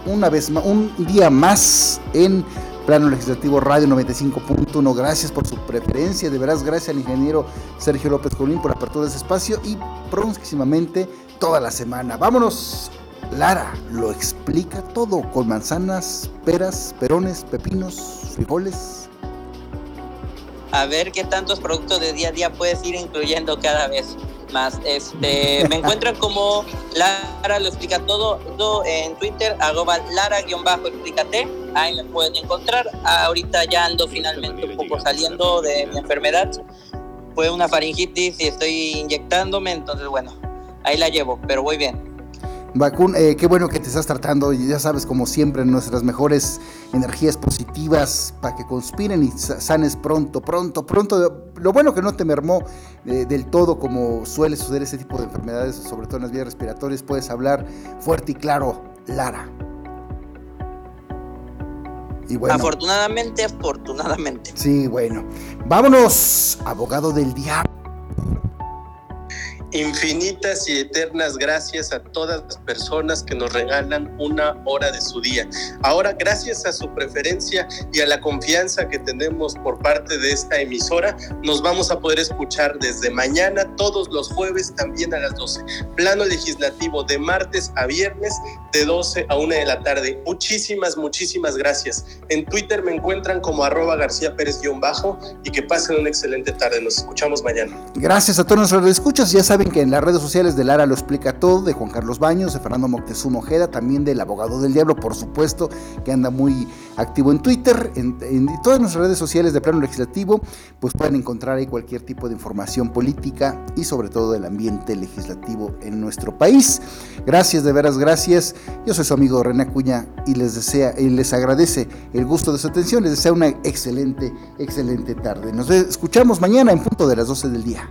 Speaker 1: una vez más, un día más en Plano Legislativo Radio 95.1. Gracias por su preferencia, de veras, gracias al ingeniero Sergio López Colín por la apertura de ese espacio y próximamente toda la semana. Vámonos Lara lo explica todo con manzanas, peras, perones, pepinos, frijoles.
Speaker 4: A ver qué tantos productos de día a día puedes ir incluyendo cada vez más. Este, me encuentran como Lara lo explica todo, en Twitter, arroba Lara-explícate. Ahí me pueden encontrar. Ahorita ya ando finalmente un poco saliendo de mi enfermedad. Fue una faringitis y estoy inyectándome, entonces bueno, ahí la llevo, pero voy bien.
Speaker 1: Vacun, eh, qué bueno que te estás tratando, y ya sabes, como siempre, nuestras mejores energías positivas para que conspiren y sanes pronto, pronto, pronto. Lo bueno que no te mermó eh, del todo como suele suceder ese tipo de enfermedades, sobre todo en las vías respiratorias, puedes hablar fuerte y claro, Lara.
Speaker 4: Y bueno, afortunadamente, afortunadamente.
Speaker 1: Sí, bueno. Vámonos, abogado del diablo.
Speaker 2: Infinitas y eternas gracias a todas las personas que nos regalan una hora de su día. Ahora, gracias a su preferencia y a la confianza que tenemos por parte de esta emisora, nos vamos a poder escuchar desde mañana, todos los jueves, también a las 12. Plano legislativo de martes a viernes, de 12 a 1 de la tarde. Muchísimas, muchísimas gracias. En Twitter me encuentran como arroba García Pérez-bajo y que pasen una excelente tarde. Nos escuchamos mañana.
Speaker 1: Gracias a todos nuestros escuchas. Ya saben que en las redes sociales de Lara lo explica todo, de Juan Carlos Baños, de Fernando Moctezuma Ojeda, también del abogado del diablo, por supuesto, que anda muy activo en Twitter, en, todas nuestras redes sociales de plano legislativo, pues pueden encontrar ahí cualquier tipo de información política y sobre todo del ambiente legislativo en nuestro país. Gracias, de veras, gracias. Yo soy su amigo René Acuña y les desea y les agradece el gusto de su atención, les desea una excelente, excelente tarde. Nos escuchamos mañana en punto de las 12 del día.